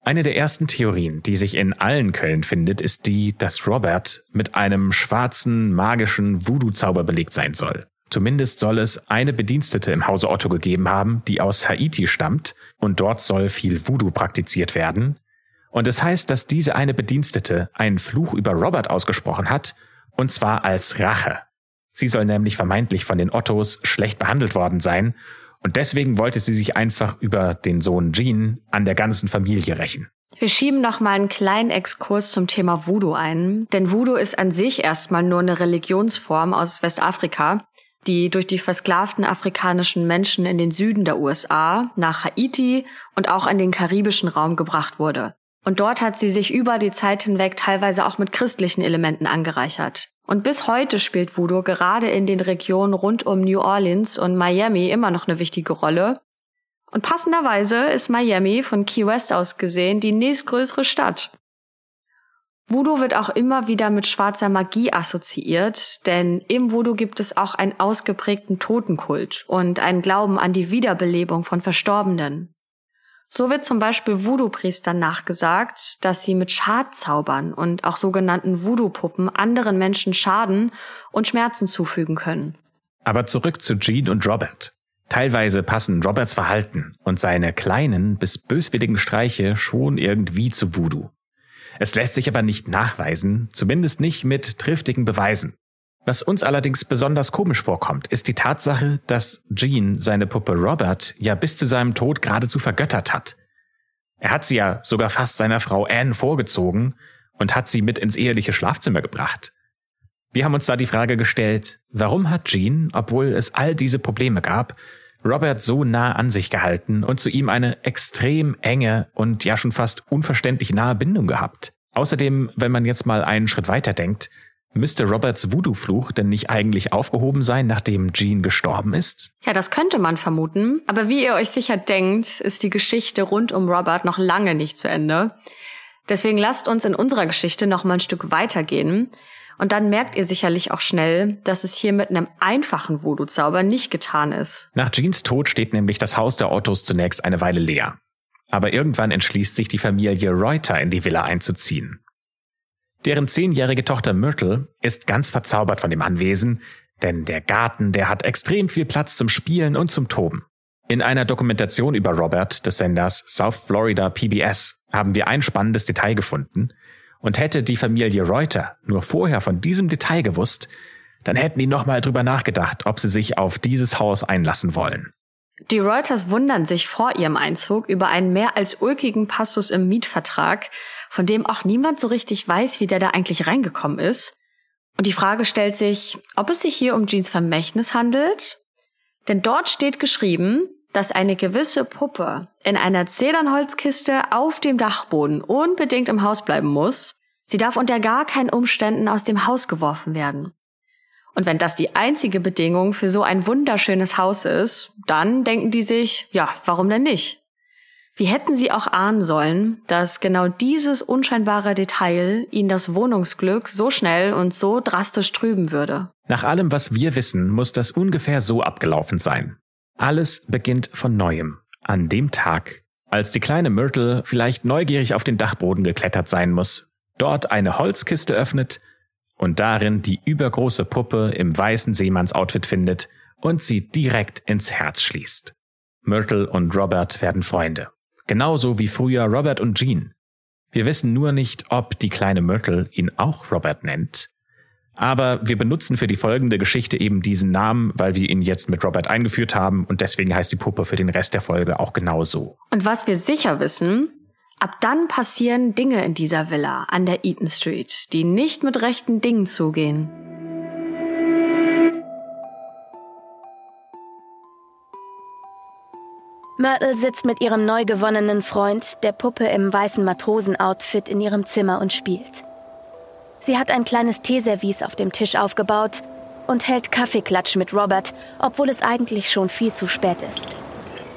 Eine der ersten Theorien, die sich in allen Quellen findet, ist die, dass Robert mit einem schwarzen, magischen Voodoo-Zauber belegt sein soll. Zumindest soll es eine Bedienstete im Hause Otto gegeben haben, die aus Haiti stammt, und dort soll viel Voodoo praktiziert werden. Und es heißt, dass diese eine Bedienstete einen Fluch über Robert ausgesprochen hat, und zwar als Rache. Sie soll nämlich vermeintlich von den Ottos schlecht behandelt worden sein, und deswegen wollte sie sich einfach über den Sohn Jean an der ganzen Familie rächen. Wir schieben noch mal einen kleinen Exkurs zum Thema Voodoo ein, denn Voodoo ist an sich erstmal nur eine Religionsform aus Westafrika, die durch die versklavten afrikanischen Menschen in den Süden der USA nach Haiti und auch in den karibischen Raum gebracht wurde. Und dort hat sie sich über die Zeit hinweg teilweise auch mit christlichen Elementen angereichert. Und bis heute spielt Voodoo gerade in den Regionen rund um New Orleans und Miami immer noch eine wichtige Rolle. Und passenderweise ist Miami von Key West aus gesehen die nächstgrößere Stadt. Voodoo wird auch immer wieder mit schwarzer Magie assoziiert, denn im Voodoo gibt es auch einen ausgeprägten Totenkult und einen Glauben an die Wiederbelebung von Verstorbenen. So wird zum Beispiel Voodoo-Priestern nachgesagt, dass sie mit Schadzaubern und auch sogenannten Voodoo-Puppen anderen Menschen Schaden und Schmerzen zufügen können. Aber zurück zu Jean und Robert. Teilweise passen Roberts Verhalten und seine kleinen bis böswilligen Streiche schon irgendwie zu Voodoo. Es lässt sich aber nicht nachweisen, zumindest nicht mit triftigen Beweisen. Was uns allerdings besonders komisch vorkommt, ist die Tatsache, dass Jean seine Puppe Robert ja bis zu seinem Tod geradezu vergöttert hat. Er hat sie ja sogar fast seiner Frau Anne vorgezogen und hat sie mit ins eheliche Schlafzimmer gebracht. Wir haben uns da die Frage gestellt, warum hat Jean, obwohl es all diese Probleme gab, Robert so nah an sich gehalten und zu ihm eine extrem enge und ja schon fast unverständlich nahe Bindung gehabt. Außerdem, wenn man jetzt mal einen Schritt weiter denkt, müsste Roberts Voodoo-Fluch denn nicht eigentlich aufgehoben sein, nachdem Jean gestorben ist? Ja, das könnte man vermuten. Aber wie ihr euch sicher denkt, ist die Geschichte rund um Robert noch lange nicht zu Ende. Deswegen lasst uns in unserer Geschichte noch mal ein Stück weitergehen. Und dann merkt ihr sicherlich auch schnell, dass es hier mit einem einfachen Voodoo-Zauber nicht getan ist. Nach Jeans Tod steht nämlich das Haus der Ottos zunächst eine Weile leer. Aber irgendwann entschließt sich die Familie Reuter in die Villa einzuziehen. Deren zehnjährige Tochter Myrtle ist ganz verzaubert von dem Anwesen, denn der Garten, der hat extrem viel Platz zum Spielen und zum Toben. In einer Dokumentation über Robert des Senders South Florida PBS haben wir ein spannendes Detail gefunden, und hätte die Familie Reuter nur vorher von diesem Detail gewusst, dann hätten die nochmal drüber nachgedacht, ob sie sich auf dieses Haus einlassen wollen. Die Reuters wundern sich vor ihrem Einzug über einen mehr als ulkigen Passus im Mietvertrag, von dem auch niemand so richtig weiß, wie der da eigentlich reingekommen ist. Und die Frage stellt sich, ob es sich hier um Jeans Vermächtnis handelt? Denn dort steht geschrieben, dass eine gewisse Puppe in einer Zedernholzkiste auf dem Dachboden unbedingt im Haus bleiben muss. Sie darf unter gar keinen Umständen aus dem Haus geworfen werden. Und wenn das die einzige Bedingung für so ein wunderschönes Haus ist, dann denken die sich, ja, warum denn nicht? Wie hätten sie auch ahnen sollen, dass genau dieses unscheinbare Detail ihnen das Wohnungsglück so schnell und so drastisch trüben würde? Nach allem, was wir wissen, muss das ungefähr so abgelaufen sein. Alles beginnt von neuem. An dem Tag, als die kleine Myrtle vielleicht neugierig auf den Dachboden geklettert sein muss, dort eine Holzkiste öffnet und darin die übergroße Puppe im weißen Seemannsoutfit findet und sie direkt ins Herz schließt. Myrtle und Robert werden Freunde. Genauso wie früher Robert und Jean. Wir wissen nur nicht, ob die kleine Myrtle ihn auch Robert nennt. Aber wir benutzen für die folgende Geschichte eben diesen Namen, weil wir ihn jetzt mit Robert eingeführt haben und deswegen heißt die Puppe für den Rest der Folge auch genauso. Und was wir sicher wissen, ab dann passieren Dinge in dieser Villa an der Eaton Street, die nicht mit rechten Dingen zugehen. Myrtle sitzt mit ihrem neu gewonnenen Freund, der Puppe im weißen Matrosenoutfit, in ihrem Zimmer und spielt. Sie hat ein kleines Teeservice auf dem Tisch aufgebaut und hält Kaffeeklatsch mit Robert, obwohl es eigentlich schon viel zu spät ist.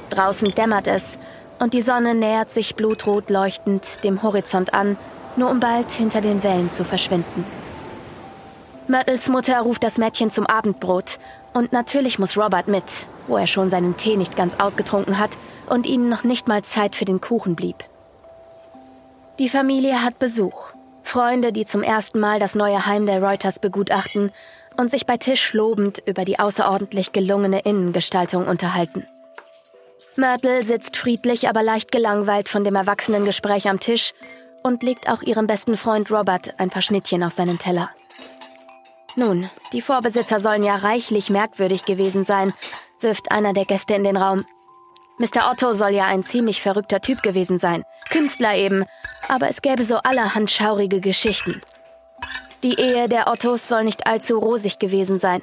Draußen dämmert es und die Sonne nähert sich blutrot leuchtend dem Horizont an, nur um bald hinter den Wellen zu verschwinden. Myrtles Mutter ruft das Mädchen zum Abendbrot und natürlich muss Robert mit, wo er schon seinen Tee nicht ganz ausgetrunken hat und ihnen noch nicht mal Zeit für den Kuchen blieb. Die Familie hat Besuch. Freunde, die zum ersten Mal das neue Heim der Reuters begutachten und sich bei Tisch lobend über die außerordentlich gelungene Innengestaltung unterhalten. Myrtle sitzt friedlich, aber leicht gelangweilt von dem Erwachsenengespräch am Tisch und legt auch ihrem besten Freund Robert ein paar Schnittchen auf seinen Teller. Nun, die Vorbesitzer sollen ja reichlich merkwürdig gewesen sein, wirft einer der Gäste in den Raum. Mr. Otto soll ja ein ziemlich verrückter Typ gewesen sein. Künstler eben. Aber es gäbe so allerhand schaurige Geschichten. Die Ehe der Ottos soll nicht allzu rosig gewesen sein.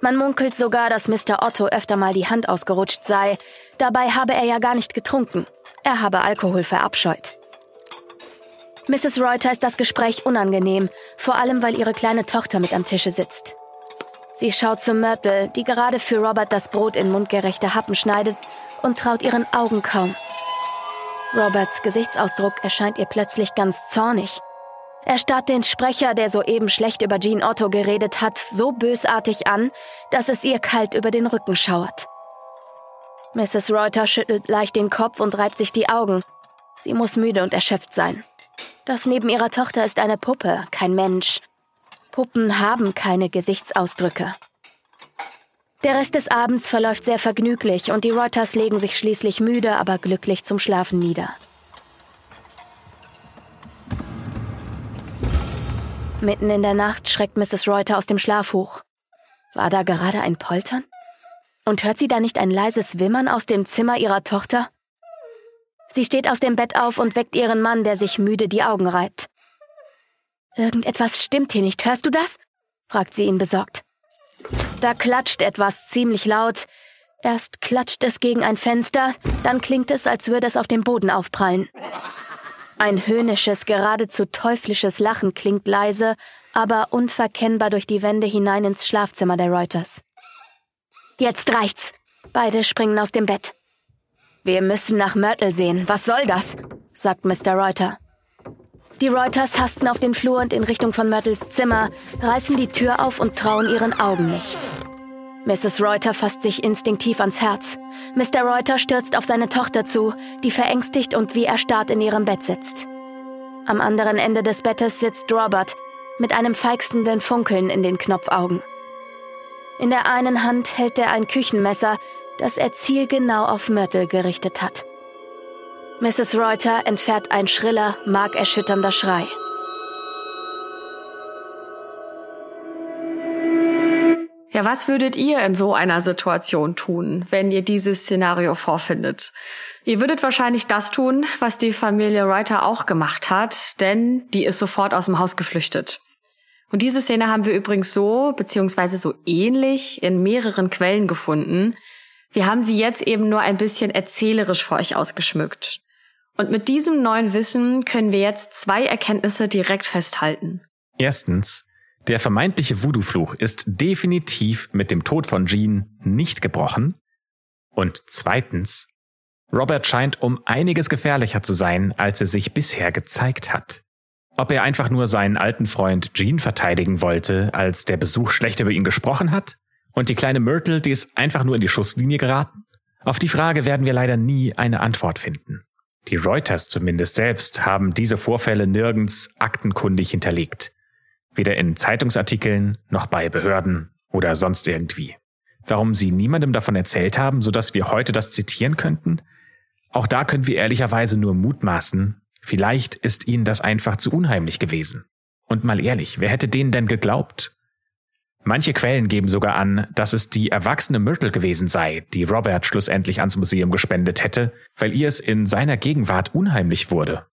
Man munkelt sogar, dass Mr. Otto öfter mal die Hand ausgerutscht sei. Dabei habe er ja gar nicht getrunken. Er habe Alkohol verabscheut. Mrs. Reuter ist das Gespräch unangenehm, vor allem weil ihre kleine Tochter mit am Tische sitzt. Sie schaut zu Myrtle, die gerade für Robert das Brot in mundgerechte Happen schneidet und traut ihren Augen kaum. Roberts Gesichtsausdruck erscheint ihr plötzlich ganz zornig. Er starrt den Sprecher, der soeben schlecht über Jean Otto geredet hat, so bösartig an, dass es ihr kalt über den Rücken schauert. Mrs. Reuter schüttelt leicht den Kopf und reibt sich die Augen. Sie muss müde und erschöpft sein. Das neben ihrer Tochter ist eine Puppe, kein Mensch. Puppen haben keine Gesichtsausdrücke. Der Rest des Abends verläuft sehr vergnüglich und die Reuters legen sich schließlich müde, aber glücklich zum Schlafen nieder. Mitten in der Nacht schreckt Mrs. Reuter aus dem Schlaf hoch. War da gerade ein Poltern? Und hört sie da nicht ein leises Wimmern aus dem Zimmer ihrer Tochter? Sie steht aus dem Bett auf und weckt ihren Mann, der sich müde die Augen reibt. Irgendetwas stimmt hier nicht, hörst du das? fragt sie ihn besorgt. Da klatscht etwas ziemlich laut. Erst klatscht es gegen ein Fenster, dann klingt es, als würde es auf dem Boden aufprallen. Ein höhnisches, geradezu teuflisches Lachen klingt leise, aber unverkennbar durch die Wände hinein ins Schlafzimmer der Reuters. Jetzt reicht's. Beide springen aus dem Bett. Wir müssen nach Myrtle sehen. Was soll das? sagt Mr. Reuter. Die Reuters hasten auf den Flur und in Richtung von Myrtles Zimmer, reißen die Tür auf und trauen ihren Augen nicht. Mrs. Reuter fasst sich instinktiv ans Herz. Mr. Reuter stürzt auf seine Tochter zu, die verängstigt und wie erstarrt in ihrem Bett sitzt. Am anderen Ende des Bettes sitzt Robert mit einem feixenden Funkeln in den Knopfaugen. In der einen Hand hält er ein Küchenmesser, das er zielgenau auf Myrtle gerichtet hat. Mrs. Reuter entfährt ein schriller, markerschütternder Schrei. Ja, was würdet ihr in so einer Situation tun, wenn ihr dieses Szenario vorfindet? Ihr würdet wahrscheinlich das tun, was die Familie Reuter auch gemacht hat, denn die ist sofort aus dem Haus geflüchtet. Und diese Szene haben wir übrigens so, beziehungsweise so ähnlich in mehreren Quellen gefunden. Wir haben sie jetzt eben nur ein bisschen erzählerisch für euch ausgeschmückt. Und mit diesem neuen Wissen können wir jetzt zwei Erkenntnisse direkt festhalten. Erstens, der vermeintliche Voodoo-Fluch ist definitiv mit dem Tod von Jean nicht gebrochen. Und zweitens, Robert scheint um einiges gefährlicher zu sein, als er sich bisher gezeigt hat. Ob er einfach nur seinen alten Freund Jean verteidigen wollte, als der Besuch schlecht über ihn gesprochen hat? Und die kleine Myrtle, die ist einfach nur in die Schusslinie geraten? Auf die Frage werden wir leider nie eine Antwort finden. Die Reuters zumindest selbst haben diese Vorfälle nirgends aktenkundig hinterlegt. Weder in Zeitungsartikeln noch bei Behörden oder sonst irgendwie. Warum sie niemandem davon erzählt haben, sodass wir heute das zitieren könnten? Auch da können wir ehrlicherweise nur mutmaßen. Vielleicht ist ihnen das einfach zu unheimlich gewesen. Und mal ehrlich, wer hätte denen denn geglaubt? Manche Quellen geben sogar an, dass es die erwachsene Myrtle gewesen sei, die Robert schlussendlich ans Museum gespendet hätte, weil ihr es in seiner Gegenwart unheimlich wurde.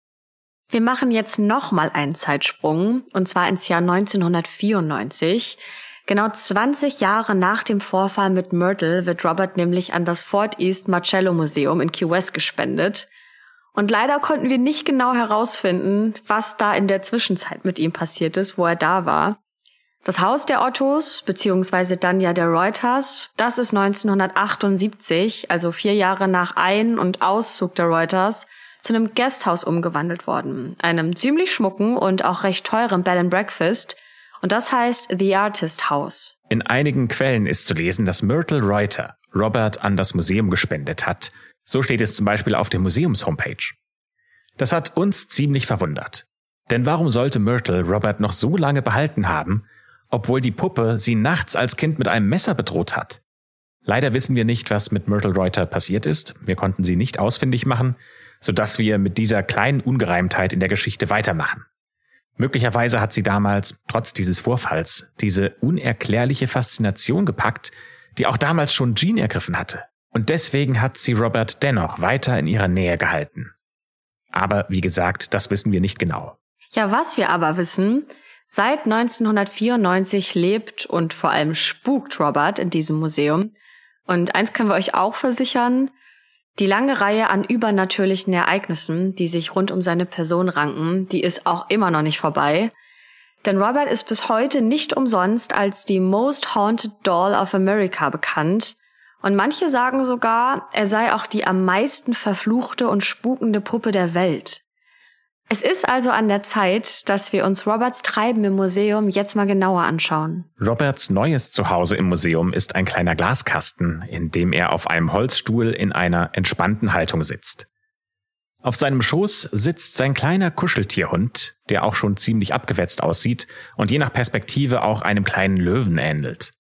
Wir machen jetzt nochmal einen Zeitsprung, und zwar ins Jahr 1994. Genau 20 Jahre nach dem Vorfall mit Myrtle wird Robert nämlich an das Fort East Marcello Museum in Key West gespendet. Und leider konnten wir nicht genau herausfinden, was da in der Zwischenzeit mit ihm passiert ist, wo er da war. Das Haus der Ottos, beziehungsweise dann ja der Reuters, das ist 1978, also vier Jahre nach Ein- und Auszug der Reuters, zu einem Guesthouse umgewandelt worden. Einem ziemlich schmucken und auch recht teuren Bed and Breakfast. Und das heißt The Artist House. In einigen Quellen ist zu lesen, dass Myrtle Reuter Robert an das Museum gespendet hat. So steht es zum Beispiel auf der Museums-Homepage. Das hat uns ziemlich verwundert. Denn warum sollte Myrtle Robert noch so lange behalten haben, obwohl die Puppe sie nachts als Kind mit einem Messer bedroht hat. Leider wissen wir nicht, was mit Myrtle Reuter passiert ist. Wir konnten sie nicht ausfindig machen, sodass wir mit dieser kleinen Ungereimtheit in der Geschichte weitermachen. Möglicherweise hat sie damals, trotz dieses Vorfalls, diese unerklärliche Faszination gepackt, die auch damals schon Jean ergriffen hatte. Und deswegen hat sie Robert dennoch weiter in ihrer Nähe gehalten. Aber wie gesagt, das wissen wir nicht genau. Ja, was wir aber wissen, Seit 1994 lebt und vor allem spukt Robert in diesem Museum. Und eins können wir euch auch versichern, die lange Reihe an übernatürlichen Ereignissen, die sich rund um seine Person ranken, die ist auch immer noch nicht vorbei. Denn Robert ist bis heute nicht umsonst als die Most Haunted Doll of America bekannt. Und manche sagen sogar, er sei auch die am meisten verfluchte und spukende Puppe der Welt. Es ist also an der Zeit, dass wir uns Roberts Treiben im Museum jetzt mal genauer anschauen. Roberts neues Zuhause im Museum ist ein kleiner Glaskasten, in dem er auf einem Holzstuhl in einer entspannten Haltung sitzt. Auf seinem Schoß sitzt sein kleiner Kuscheltierhund, der auch schon ziemlich abgewetzt aussieht und je nach Perspektive auch einem kleinen Löwen ähnelt.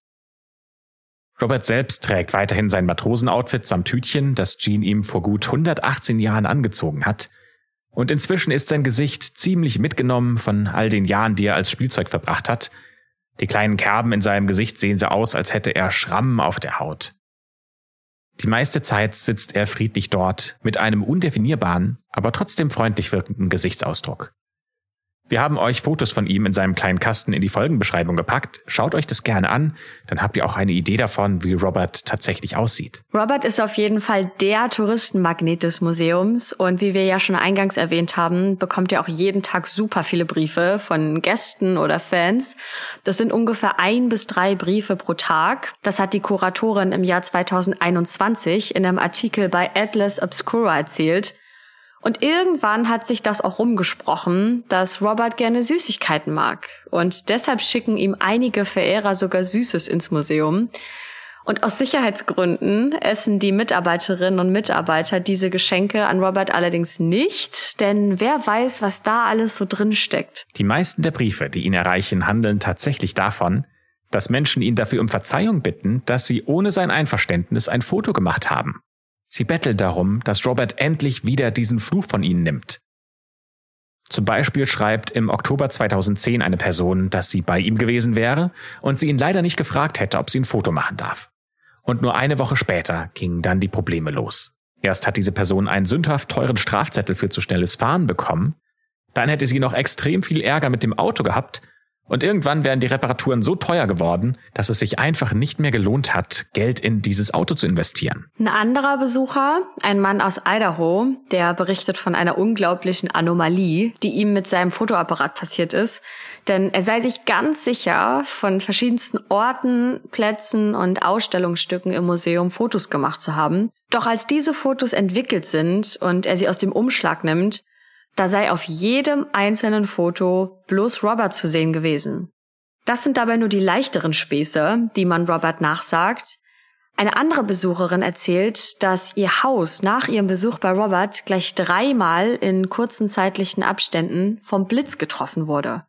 Robert selbst trägt weiterhin sein Matrosenoutfit samt Tütchen, das Jean ihm vor gut 118 Jahren angezogen hat – und inzwischen ist sein Gesicht ziemlich mitgenommen von all den Jahren, die er als Spielzeug verbracht hat. Die kleinen Kerben in seinem Gesicht sehen so aus, als hätte er Schrammen auf der Haut. Die meiste Zeit sitzt er friedlich dort mit einem undefinierbaren, aber trotzdem freundlich wirkenden Gesichtsausdruck. Wir haben euch Fotos von ihm in seinem kleinen Kasten in die Folgenbeschreibung gepackt. Schaut euch das gerne an, dann habt ihr auch eine Idee davon, wie Robert tatsächlich aussieht. Robert ist auf jeden Fall der Touristenmagnet des Museums und wie wir ja schon eingangs erwähnt haben, bekommt er auch jeden Tag super viele Briefe von Gästen oder Fans. Das sind ungefähr ein bis drei Briefe pro Tag. Das hat die Kuratorin im Jahr 2021 in einem Artikel bei Atlas Obscura erzählt. Und irgendwann hat sich das auch rumgesprochen, dass Robert gerne Süßigkeiten mag. Und deshalb schicken ihm einige Verehrer sogar Süßes ins Museum. Und aus Sicherheitsgründen essen die Mitarbeiterinnen und Mitarbeiter diese Geschenke an Robert allerdings nicht, denn wer weiß, was da alles so drin steckt. Die meisten der Briefe, die ihn erreichen, handeln tatsächlich davon, dass Menschen ihn dafür um Verzeihung bitten, dass sie ohne sein Einverständnis ein Foto gemacht haben. Sie bettelt darum, dass Robert endlich wieder diesen Fluch von ihnen nimmt. Zum Beispiel schreibt im Oktober 2010 eine Person, dass sie bei ihm gewesen wäre und sie ihn leider nicht gefragt hätte, ob sie ein Foto machen darf. Und nur eine Woche später gingen dann die Probleme los. Erst hat diese Person einen sündhaft teuren Strafzettel für zu schnelles Fahren bekommen, dann hätte sie noch extrem viel Ärger mit dem Auto gehabt Und irgendwann wären die Reparaturen so teuer geworden, dass es sich einfach nicht mehr gelohnt hat, Geld in dieses Auto zu investieren. Ein anderer Besucher, ein Mann aus Idaho, der berichtet von einer unglaublichen Anomalie, die ihm mit seinem Fotoapparat passiert ist. Denn er sei sich ganz sicher, von verschiedensten Orten, Plätzen und Ausstellungsstücken im Museum Fotos gemacht zu haben. Doch als diese Fotos entwickelt sind und er sie aus dem Umschlag nimmt, da sei auf jedem einzelnen Foto bloß Robert zu sehen gewesen. Das sind dabei nur die leichteren Späße, die man Robert nachsagt. Eine andere Besucherin erzählt, dass ihr Haus nach ihrem Besuch bei Robert gleich dreimal in kurzen zeitlichen Abständen vom Blitz getroffen wurde.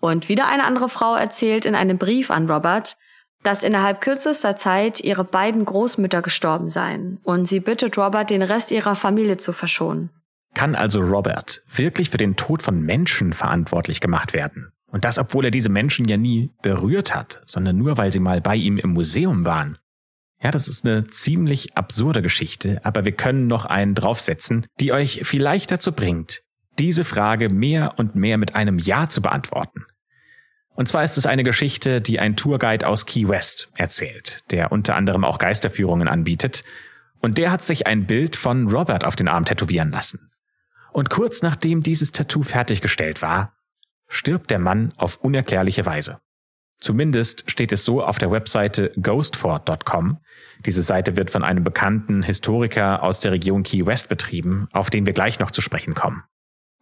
Und wieder eine andere Frau erzählt in einem Brief an Robert, dass innerhalb kürzester Zeit ihre beiden Großmütter gestorben seien und sie bittet Robert, den Rest ihrer Familie zu verschonen. Kann also Robert wirklich für den Tod von Menschen verantwortlich gemacht werden? Und das, obwohl er diese Menschen ja nie berührt hat, sondern nur weil sie mal bei ihm im Museum waren. Ja, das ist eine ziemlich absurde Geschichte, aber wir können noch einen draufsetzen, die euch vielleicht dazu bringt, diese Frage mehr und mehr mit einem Ja zu beantworten. Und zwar ist es eine Geschichte, die ein Tourguide aus Key West erzählt, der unter anderem auch Geisterführungen anbietet. Und der hat sich ein Bild von Robert auf den Arm tätowieren lassen. Und kurz nachdem dieses Tattoo fertiggestellt war, stirbt der Mann auf unerklärliche Weise. Zumindest steht es so auf der Webseite ghostfort.com. Diese Seite wird von einem bekannten Historiker aus der Region Key West betrieben, auf den wir gleich noch zu sprechen kommen.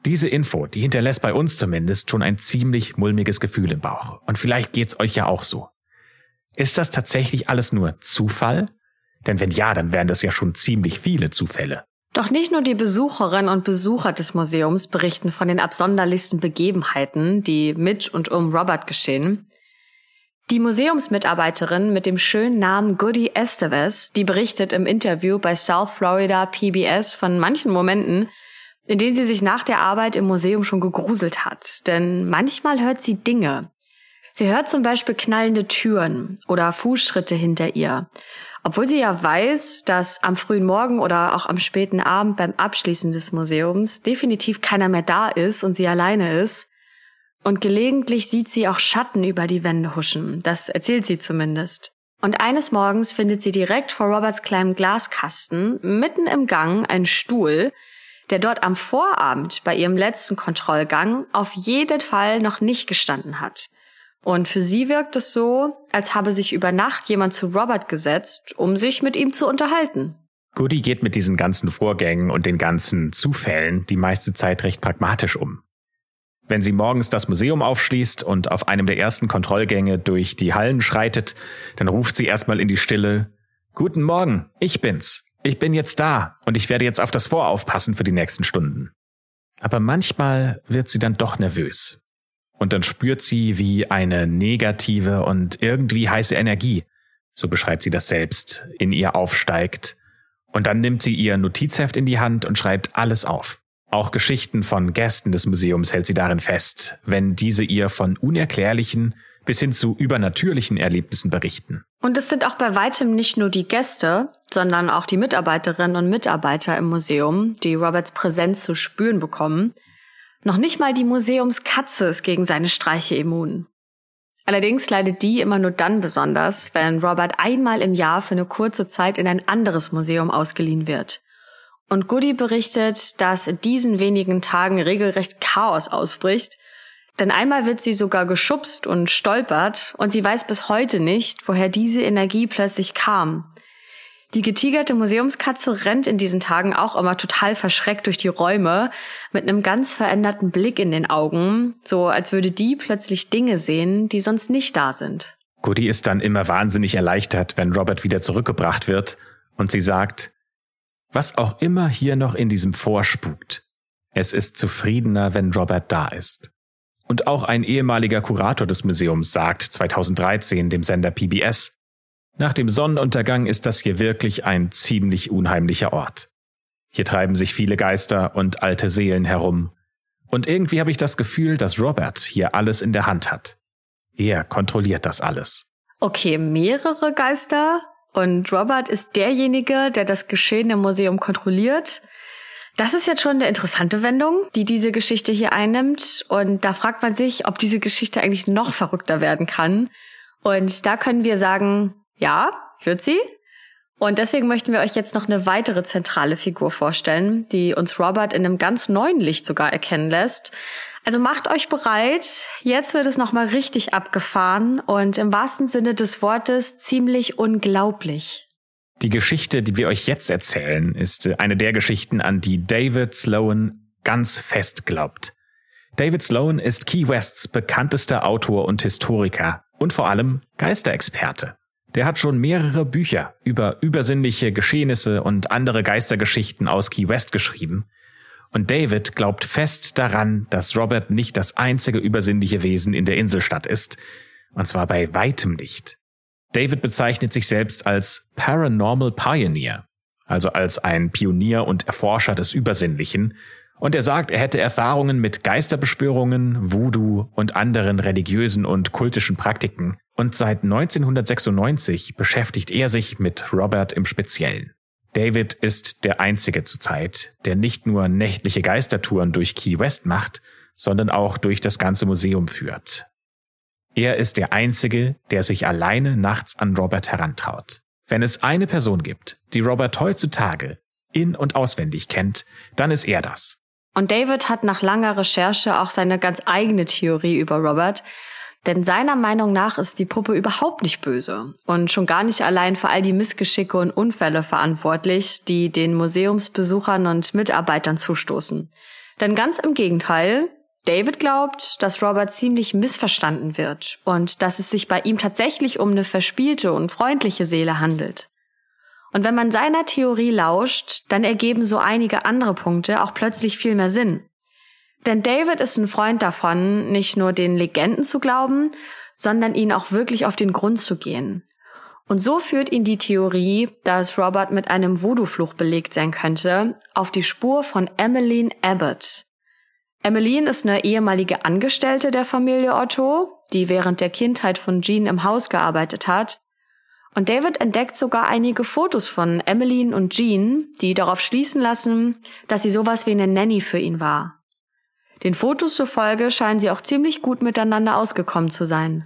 Diese Info, die hinterlässt bei uns zumindest schon ein ziemlich mulmiges Gefühl im Bauch. Und vielleicht geht's euch ja auch so. Ist das tatsächlich alles nur Zufall? Denn wenn ja, dann wären das ja schon ziemlich viele Zufälle. Doch nicht nur die Besucherinnen und Besucher des Museums berichten von den absonderlichsten Begebenheiten, die mit und um Robert geschehen. Die Museumsmitarbeiterin mit dem schönen Namen Goody Estevez, die berichtet im Interview bei South Florida PBS von manchen Momenten, in denen sie sich nach der Arbeit im Museum schon gegruselt hat. Denn manchmal hört sie Dinge. Sie hört zum Beispiel knallende Türen oder Fußschritte hinter ihr. Obwohl sie ja weiß, dass am frühen Morgen oder auch am späten Abend beim Abschließen des Museums definitiv keiner mehr da ist und sie alleine ist. Und gelegentlich sieht sie auch Schatten über die Wände huschen. Das erzählt sie zumindest. Und eines Morgens findet sie direkt vor Roberts kleinem Glaskasten mitten im Gang einen Stuhl, der dort am Vorabend bei ihrem letzten Kontrollgang auf jeden Fall noch nicht gestanden hat. Und für sie wirkt es so, als habe sich über Nacht jemand zu Robert gesetzt, um sich mit ihm zu unterhalten. Goody geht mit diesen ganzen Vorgängen und den ganzen Zufällen die meiste Zeit recht pragmatisch um. Wenn sie morgens das Museum aufschließt und auf einem der ersten Kontrollgänge durch die Hallen schreitet, dann ruft sie erstmal in die Stille Guten Morgen, ich bin's. Ich bin jetzt da und ich werde jetzt auf das Vor aufpassen für die nächsten Stunden. Aber manchmal wird sie dann doch nervös. Und dann spürt sie, wie eine negative und irgendwie heiße Energie, so beschreibt sie das selbst, in ihr aufsteigt. Und dann nimmt sie ihr Notizheft in die Hand und schreibt alles auf. Auch Geschichten von Gästen des Museums hält sie darin fest, wenn diese ihr von unerklärlichen bis hin zu übernatürlichen Erlebnissen berichten. Und es sind auch bei weitem nicht nur die Gäste, sondern auch die Mitarbeiterinnen und Mitarbeiter im Museum, die Roberts Präsenz zu spüren bekommen. Noch nicht mal die Museumskatze ist gegen seine Streiche immun. Allerdings leidet die immer nur dann besonders, wenn Robert einmal im Jahr für eine kurze Zeit in ein anderes Museum ausgeliehen wird. Und Goody berichtet, dass in diesen wenigen Tagen regelrecht Chaos ausbricht, denn einmal wird sie sogar geschubst und stolpert und sie weiß bis heute nicht, woher diese Energie plötzlich kam. Die getigerte Museumskatze rennt in diesen Tagen auch immer total verschreckt durch die Räume mit einem ganz veränderten Blick in den Augen, so als würde die plötzlich Dinge sehen, die sonst nicht da sind. Goody ist dann immer wahnsinnig erleichtert, wenn Robert wieder zurückgebracht wird und sie sagt, was auch immer hier noch in diesem vorspukt, es ist zufriedener, wenn Robert da ist. Und auch ein ehemaliger Kurator des Museums sagt 2013 dem Sender PBS, nach dem Sonnenuntergang ist das hier wirklich ein ziemlich unheimlicher Ort. Hier treiben sich viele Geister und alte Seelen herum. Und irgendwie habe ich das Gefühl, dass Robert hier alles in der Hand hat. Er kontrolliert das alles. Okay, mehrere Geister und Robert ist derjenige, der das Geschehen im Museum kontrolliert. Das ist jetzt schon eine interessante Wendung, die diese Geschichte hier einnimmt. Und da fragt man sich, ob diese Geschichte eigentlich noch verrückter werden kann. Und da können wir sagen, ja, wird sie. Und deswegen möchten wir euch jetzt noch eine weitere zentrale Figur vorstellen, die uns Robert in einem ganz neuen Licht sogar erkennen lässt. Also macht euch bereit. Jetzt wird es nochmal richtig abgefahren und im wahrsten Sinne des Wortes ziemlich unglaublich. Die Geschichte, die wir euch jetzt erzählen, ist eine der Geschichten, an die David Sloan ganz fest glaubt. David Sloan ist Key Wests bekanntester Autor und Historiker und vor allem Geisterexperte. Der hat schon mehrere Bücher über übersinnliche Geschehnisse und andere Geistergeschichten aus Key West geschrieben. Und David glaubt fest daran, dass Robert nicht das einzige übersinnliche Wesen in der Inselstadt ist. Und zwar bei weitem nicht. David bezeichnet sich selbst als Paranormal Pioneer, also als ein Pionier und Erforscher des Übersinnlichen, und er sagt, er hätte Erfahrungen mit Geisterbeschwörungen, Voodoo und anderen religiösen und kultischen Praktiken, und seit 1996 beschäftigt er sich mit Robert im Speziellen. David ist der einzige zurzeit, der nicht nur nächtliche Geistertouren durch Key West macht, sondern auch durch das ganze Museum führt. Er ist der Einzige, der sich alleine nachts an Robert herantraut. Wenn es eine Person gibt, die Robert heutzutage in und auswendig kennt, dann ist er das. Und David hat nach langer Recherche auch seine ganz eigene Theorie über Robert, denn seiner Meinung nach ist die Puppe überhaupt nicht böse und schon gar nicht allein für all die Missgeschicke und Unfälle verantwortlich, die den Museumsbesuchern und Mitarbeitern zustoßen. Denn ganz im Gegenteil, David glaubt, dass Robert ziemlich missverstanden wird und dass es sich bei ihm tatsächlich um eine verspielte und freundliche Seele handelt. Und wenn man seiner Theorie lauscht, dann ergeben so einige andere Punkte auch plötzlich viel mehr Sinn. Denn David ist ein Freund davon, nicht nur den Legenden zu glauben, sondern ihnen auch wirklich auf den Grund zu gehen. Und so führt ihn die Theorie, dass Robert mit einem Voodoo-Fluch belegt sein könnte, auf die Spur von Emmeline Abbott, Emmeline ist eine ehemalige Angestellte der Familie Otto, die während der Kindheit von Jean im Haus gearbeitet hat. Und David entdeckt sogar einige Fotos von Emmeline und Jean, die darauf schließen lassen, dass sie sowas wie eine Nanny für ihn war. Den Fotos zufolge scheinen sie auch ziemlich gut miteinander ausgekommen zu sein.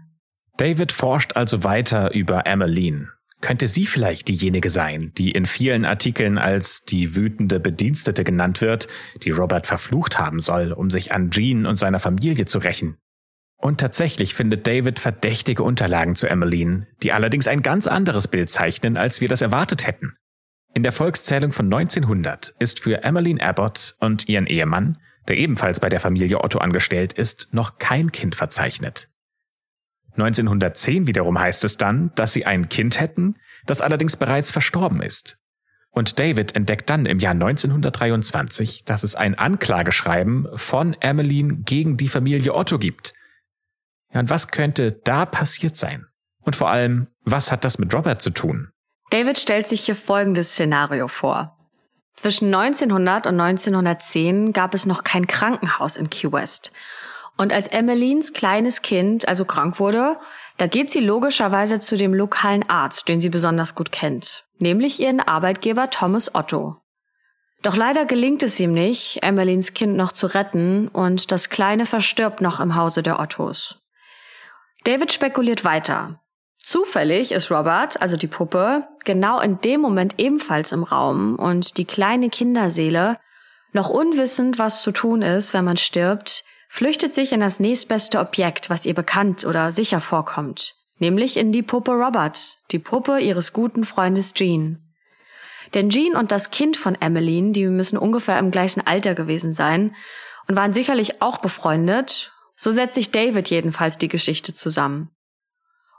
David forscht also weiter über Emmeline könnte sie vielleicht diejenige sein, die in vielen Artikeln als die wütende Bedienstete genannt wird, die Robert verflucht haben soll, um sich an Jean und seiner Familie zu rächen. Und tatsächlich findet David verdächtige Unterlagen zu Emmeline, die allerdings ein ganz anderes Bild zeichnen, als wir das erwartet hätten. In der Volkszählung von 1900 ist für Emmeline Abbott und ihren Ehemann, der ebenfalls bei der Familie Otto angestellt ist, noch kein Kind verzeichnet. 1910 wiederum heißt es dann, dass sie ein Kind hätten, das allerdings bereits verstorben ist. Und David entdeckt dann im Jahr 1923, dass es ein Anklageschreiben von Emmeline gegen die Familie Otto gibt. Ja, und was könnte da passiert sein? Und vor allem, was hat das mit Robert zu tun? David stellt sich hier folgendes Szenario vor. Zwischen 1900 und 1910 gab es noch kein Krankenhaus in Key West und als Emmelines kleines Kind also krank wurde, da geht sie logischerweise zu dem lokalen Arzt, den sie besonders gut kennt, nämlich ihren Arbeitgeber Thomas Otto. Doch leider gelingt es ihm nicht, Emmelines Kind noch zu retten und das Kleine verstirbt noch im Hause der Ottos. David spekuliert weiter. Zufällig ist Robert, also die Puppe, genau in dem Moment ebenfalls im Raum und die kleine Kinderseele, noch unwissend, was zu tun ist, wenn man stirbt, flüchtet sich in das nächstbeste Objekt, was ihr bekannt oder sicher vorkommt, nämlich in die Puppe Robert, die Puppe ihres guten Freundes Jean. Denn Jean und das Kind von Emmeline, die müssen ungefähr im gleichen Alter gewesen sein und waren sicherlich auch befreundet, so setzt sich David jedenfalls die Geschichte zusammen.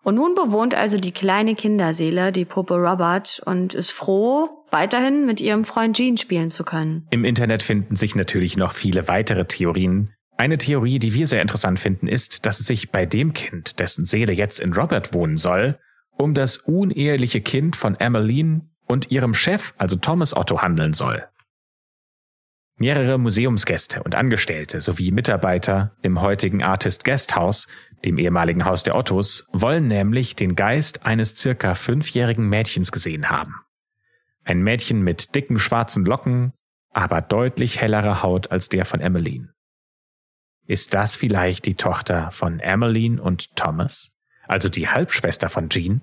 Und nun bewohnt also die kleine Kinderseele die Puppe Robert und ist froh, weiterhin mit ihrem Freund Jean spielen zu können. Im Internet finden sich natürlich noch viele weitere Theorien, eine Theorie, die wir sehr interessant finden, ist, dass es sich bei dem Kind, dessen Seele jetzt in Robert wohnen soll, um das uneheliche Kind von Emmeline und ihrem Chef, also Thomas Otto, handeln soll. Mehrere Museumsgäste und Angestellte sowie Mitarbeiter im heutigen Artist Guesthouse, dem ehemaligen Haus der Ottos, wollen nämlich den Geist eines circa fünfjährigen Mädchens gesehen haben. Ein Mädchen mit dicken schwarzen Locken, aber deutlich hellere Haut als der von Emmeline. Ist das vielleicht die Tochter von Emmeline und Thomas? Also die Halbschwester von Jean?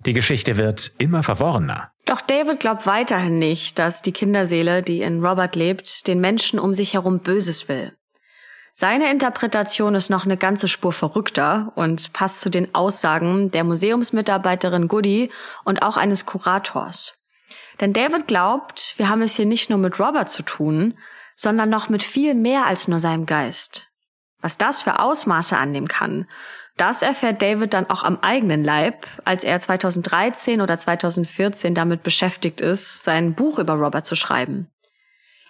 Die Geschichte wird immer verworrener. Doch David glaubt weiterhin nicht, dass die Kinderseele, die in Robert lebt, den Menschen um sich herum Böses will. Seine Interpretation ist noch eine ganze Spur verrückter und passt zu den Aussagen der Museumsmitarbeiterin Goody und auch eines Kurators. Denn David glaubt, wir haben es hier nicht nur mit Robert zu tun, sondern noch mit viel mehr als nur seinem Geist. Was das für Ausmaße annehmen kann, das erfährt David dann auch am eigenen Leib, als er 2013 oder 2014 damit beschäftigt ist, sein Buch über Robert zu schreiben.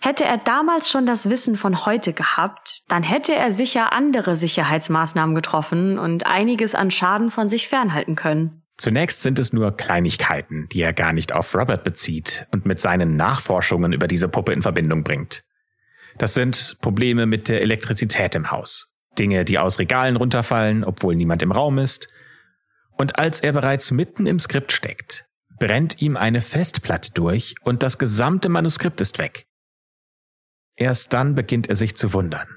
Hätte er damals schon das Wissen von heute gehabt, dann hätte er sicher andere Sicherheitsmaßnahmen getroffen und einiges an Schaden von sich fernhalten können. Zunächst sind es nur Kleinigkeiten, die er gar nicht auf Robert bezieht und mit seinen Nachforschungen über diese Puppe in Verbindung bringt. Das sind Probleme mit der Elektrizität im Haus. Dinge, die aus Regalen runterfallen, obwohl niemand im Raum ist. Und als er bereits mitten im Skript steckt, brennt ihm eine Festplatte durch und das gesamte Manuskript ist weg. Erst dann beginnt er sich zu wundern.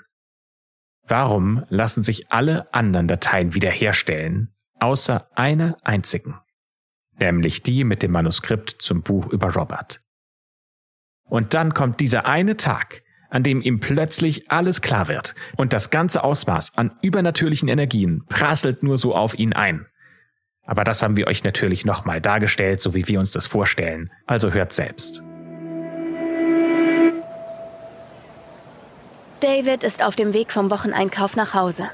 Warum lassen sich alle anderen Dateien wiederherstellen, außer einer einzigen, nämlich die mit dem Manuskript zum Buch über Robert. Und dann kommt dieser eine Tag, an dem ihm plötzlich alles klar wird und das ganze Ausmaß an übernatürlichen Energien prasselt nur so auf ihn ein. Aber das haben wir euch natürlich nochmal dargestellt, so wie wir uns das vorstellen, also hört selbst. David ist auf dem Weg vom Wocheneinkauf nach Hause.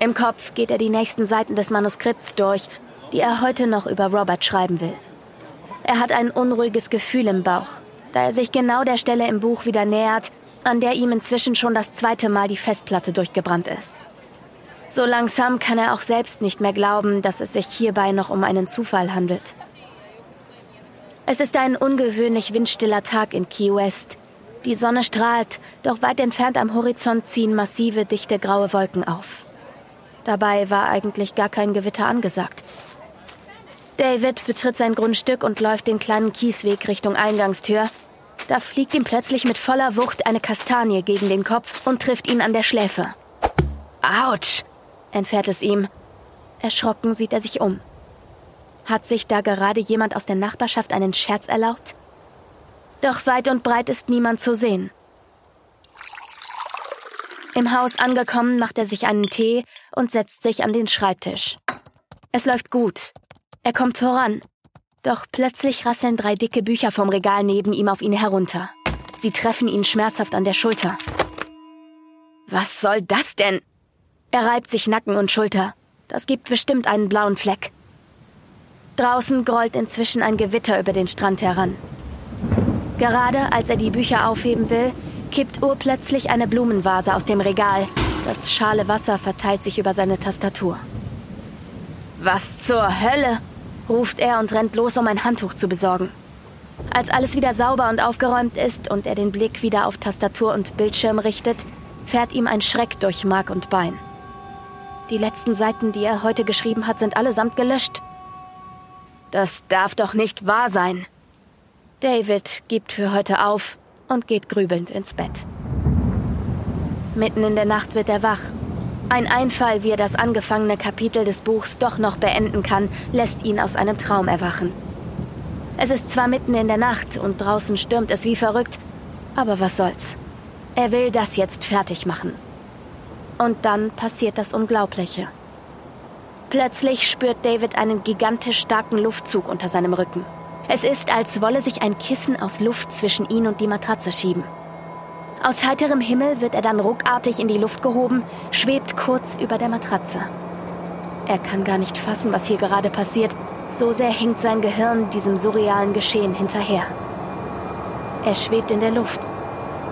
Im Kopf geht er die nächsten Seiten des Manuskripts durch, die er heute noch über Robert schreiben will. Er hat ein unruhiges Gefühl im Bauch, da er sich genau der Stelle im Buch wieder nähert, an der ihm inzwischen schon das zweite Mal die Festplatte durchgebrannt ist. So langsam kann er auch selbst nicht mehr glauben, dass es sich hierbei noch um einen Zufall handelt. Es ist ein ungewöhnlich windstiller Tag in Key West. Die Sonne strahlt, doch weit entfernt am Horizont ziehen massive, dichte graue Wolken auf. Dabei war eigentlich gar kein Gewitter angesagt. David betritt sein Grundstück und läuft den kleinen Kiesweg Richtung Eingangstür, da fliegt ihm plötzlich mit voller Wucht eine Kastanie gegen den Kopf und trifft ihn an der Schläfe. Autsch! entfährt es ihm. Erschrocken sieht er sich um. Hat sich da gerade jemand aus der Nachbarschaft einen Scherz erlaubt? Doch weit und breit ist niemand zu sehen. Im Haus angekommen, macht er sich einen Tee und setzt sich an den Schreibtisch. Es läuft gut. Er kommt voran. Doch plötzlich rasseln drei dicke Bücher vom Regal neben ihm auf ihn herunter. Sie treffen ihn schmerzhaft an der Schulter. Was soll das denn? Er reibt sich Nacken und Schulter. Das gibt bestimmt einen blauen Fleck. Draußen grollt inzwischen ein Gewitter über den Strand heran. Gerade als er die Bücher aufheben will, kippt urplötzlich eine Blumenvase aus dem Regal. Das schale Wasser verteilt sich über seine Tastatur. Was zur Hölle? Ruft er und rennt los, um ein Handtuch zu besorgen. Als alles wieder sauber und aufgeräumt ist und er den Blick wieder auf Tastatur und Bildschirm richtet, fährt ihm ein Schreck durch Mark und Bein. Die letzten Seiten, die er heute geschrieben hat, sind allesamt gelöscht. Das darf doch nicht wahr sein. David gibt für heute auf und geht grübelnd ins Bett. Mitten in der Nacht wird er wach ein Einfall, wie er das angefangene Kapitel des Buchs doch noch beenden kann, lässt ihn aus einem Traum erwachen. Es ist zwar mitten in der Nacht und draußen stürmt es wie verrückt, aber was soll's. Er will das jetzt fertig machen. Und dann passiert das Unglaubliche. Plötzlich spürt David einen gigantisch starken Luftzug unter seinem Rücken. Es ist, als wolle sich ein Kissen aus Luft zwischen ihn und die Matratze schieben. Aus heiterem Himmel wird er dann ruckartig in die Luft gehoben, schwebt kurz über der Matratze. Er kann gar nicht fassen, was hier gerade passiert, so sehr hängt sein Gehirn diesem surrealen Geschehen hinterher. Er schwebt in der Luft.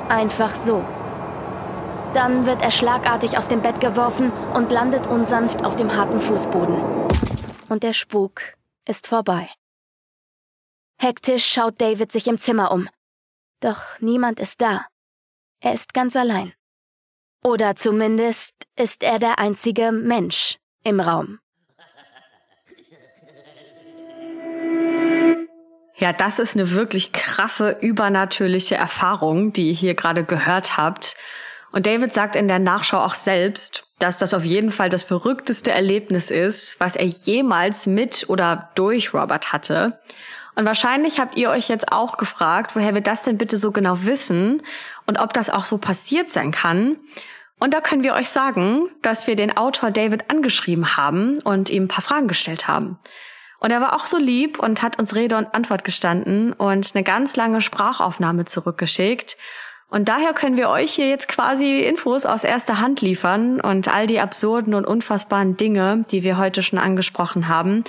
Einfach so. Dann wird er schlagartig aus dem Bett geworfen und landet unsanft auf dem harten Fußboden. Und der Spuk ist vorbei. Hektisch schaut David sich im Zimmer um. Doch niemand ist da. Er ist ganz allein. Oder zumindest ist er der einzige Mensch im Raum. Ja, das ist eine wirklich krasse, übernatürliche Erfahrung, die ihr hier gerade gehört habt. Und David sagt in der Nachschau auch selbst, dass das auf jeden Fall das verrückteste Erlebnis ist, was er jemals mit oder durch Robert hatte. Und wahrscheinlich habt ihr euch jetzt auch gefragt, woher wir das denn bitte so genau wissen und ob das auch so passiert sein kann. Und da können wir euch sagen, dass wir den Autor David angeschrieben haben und ihm ein paar Fragen gestellt haben. Und er war auch so lieb und hat uns Rede und Antwort gestanden und eine ganz lange Sprachaufnahme zurückgeschickt. Und daher können wir euch hier jetzt quasi Infos aus erster Hand liefern und all die absurden und unfassbaren Dinge, die wir heute schon angesprochen haben,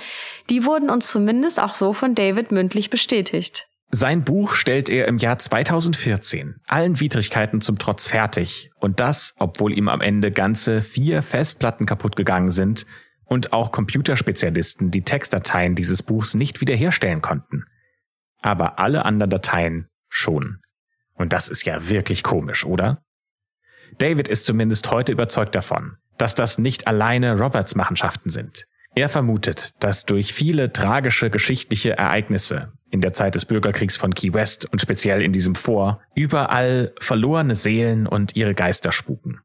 die wurden uns zumindest auch so von David mündlich bestätigt. Sein Buch stellt er im Jahr 2014 allen Widrigkeiten zum Trotz fertig und das, obwohl ihm am Ende ganze vier Festplatten kaputt gegangen sind und auch Computerspezialisten die Textdateien dieses Buchs nicht wiederherstellen konnten. Aber alle anderen Dateien schon. Und das ist ja wirklich komisch, oder? David ist zumindest heute überzeugt davon, dass das nicht alleine Roberts Machenschaften sind. Er vermutet, dass durch viele tragische geschichtliche Ereignisse in der Zeit des Bürgerkriegs von Key West und speziell in diesem Vor überall verlorene Seelen und ihre Geister spuken.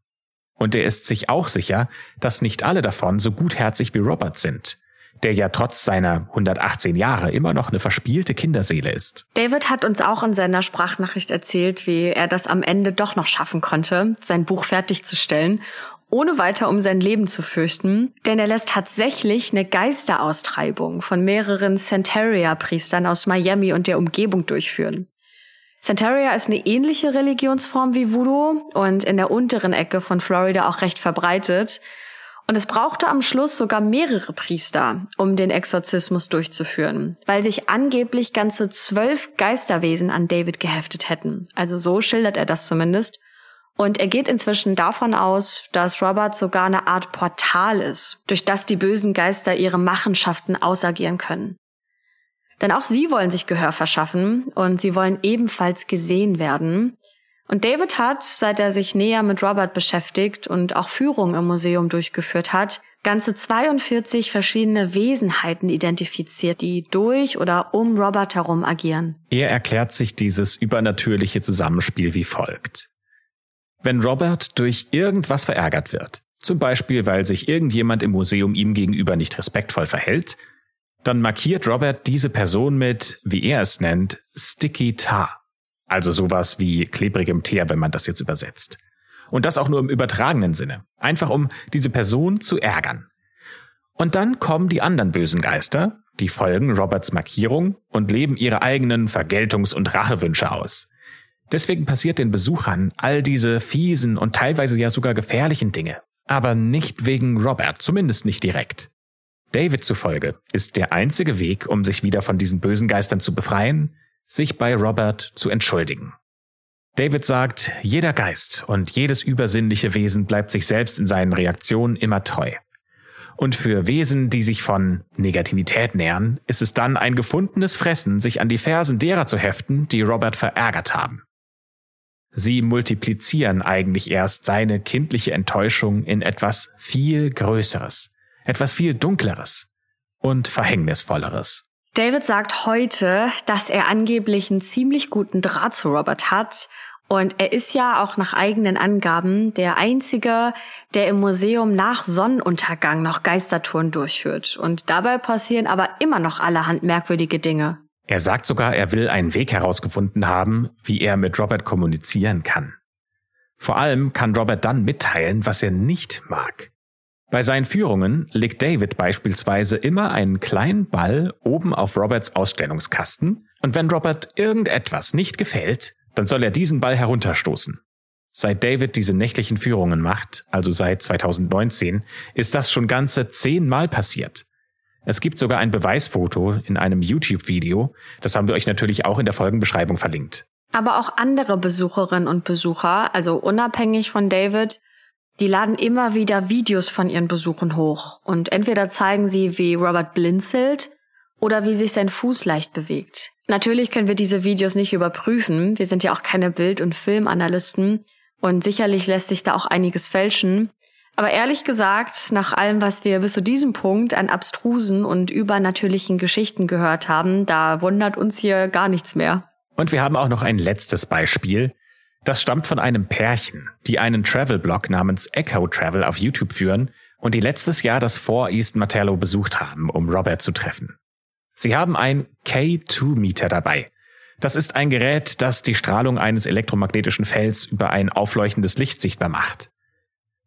Und er ist sich auch sicher, dass nicht alle davon so gutherzig wie Robert sind, der ja trotz seiner 118 Jahre immer noch eine verspielte Kinderseele ist. David hat uns auch in seiner Sprachnachricht erzählt, wie er das am Ende doch noch schaffen konnte, sein Buch fertigzustellen, ohne weiter um sein Leben zu fürchten, denn er lässt tatsächlich eine Geisteraustreibung von mehreren Santeria-Priestern aus Miami und der Umgebung durchführen. Santeria ist eine ähnliche Religionsform wie Voodoo und in der unteren Ecke von Florida auch recht verbreitet. Und es brauchte am Schluss sogar mehrere Priester, um den Exorzismus durchzuführen, weil sich angeblich ganze zwölf Geisterwesen an David geheftet hätten. Also so schildert er das zumindest. Und er geht inzwischen davon aus, dass Robert sogar eine Art Portal ist, durch das die bösen Geister ihre Machenschaften ausagieren können. Denn auch sie wollen sich Gehör verschaffen und sie wollen ebenfalls gesehen werden. Und David hat, seit er sich näher mit Robert beschäftigt und auch Führungen im Museum durchgeführt hat, ganze 42 verschiedene Wesenheiten identifiziert, die durch oder um Robert herum agieren. Er erklärt sich dieses übernatürliche Zusammenspiel wie folgt. Wenn Robert durch irgendwas verärgert wird, zum Beispiel weil sich irgendjemand im Museum ihm gegenüber nicht respektvoll verhält, dann markiert Robert diese Person mit, wie er es nennt, Sticky Tar. Also sowas wie klebrigem Teer, wenn man das jetzt übersetzt. Und das auch nur im übertragenen Sinne. Einfach um diese Person zu ärgern. Und dann kommen die anderen bösen Geister, die folgen Roberts Markierung und leben ihre eigenen Vergeltungs- und Rachewünsche aus. Deswegen passiert den Besuchern all diese fiesen und teilweise ja sogar gefährlichen Dinge. Aber nicht wegen Robert, zumindest nicht direkt. David zufolge ist der einzige Weg, um sich wieder von diesen bösen Geistern zu befreien, sich bei Robert zu entschuldigen. David sagt, jeder Geist und jedes übersinnliche Wesen bleibt sich selbst in seinen Reaktionen immer treu. Und für Wesen, die sich von Negativität nähern, ist es dann ein gefundenes Fressen, sich an die Fersen derer zu heften, die Robert verärgert haben. Sie multiplizieren eigentlich erst seine kindliche Enttäuschung in etwas viel Größeres, etwas viel Dunkleres und Verhängnisvolleres. David sagt heute, dass er angeblich einen ziemlich guten Draht zu Robert hat. Und er ist ja auch nach eigenen Angaben der Einzige, der im Museum nach Sonnenuntergang noch Geistertouren durchführt. Und dabei passieren aber immer noch allerhand merkwürdige Dinge. Er sagt sogar, er will einen Weg herausgefunden haben, wie er mit Robert kommunizieren kann. Vor allem kann Robert dann mitteilen, was er nicht mag. Bei seinen Führungen legt David beispielsweise immer einen kleinen Ball oben auf Roberts Ausstellungskasten und wenn Robert irgendetwas nicht gefällt, dann soll er diesen Ball herunterstoßen. Seit David diese nächtlichen Führungen macht, also seit 2019, ist das schon ganze zehnmal passiert. Es gibt sogar ein Beweisfoto in einem YouTube-Video, das haben wir euch natürlich auch in der Folgenbeschreibung verlinkt. Aber auch andere Besucherinnen und Besucher, also unabhängig von David, die laden immer wieder Videos von ihren Besuchen hoch und entweder zeigen sie, wie Robert blinzelt oder wie sich sein Fuß leicht bewegt. Natürlich können wir diese Videos nicht überprüfen. Wir sind ja auch keine Bild- und Filmanalysten und sicherlich lässt sich da auch einiges fälschen. Aber ehrlich gesagt, nach allem, was wir bis zu diesem Punkt an abstrusen und übernatürlichen Geschichten gehört haben, da wundert uns hier gar nichts mehr. Und wir haben auch noch ein letztes Beispiel. Das stammt von einem Pärchen, die einen Travel-Blog namens Echo Travel auf YouTube führen und die letztes Jahr das Fort East Martello besucht haben, um Robert zu treffen. Sie haben ein K2-Meter dabei. Das ist ein Gerät, das die Strahlung eines elektromagnetischen Felds über ein aufleuchtendes Licht sichtbar macht.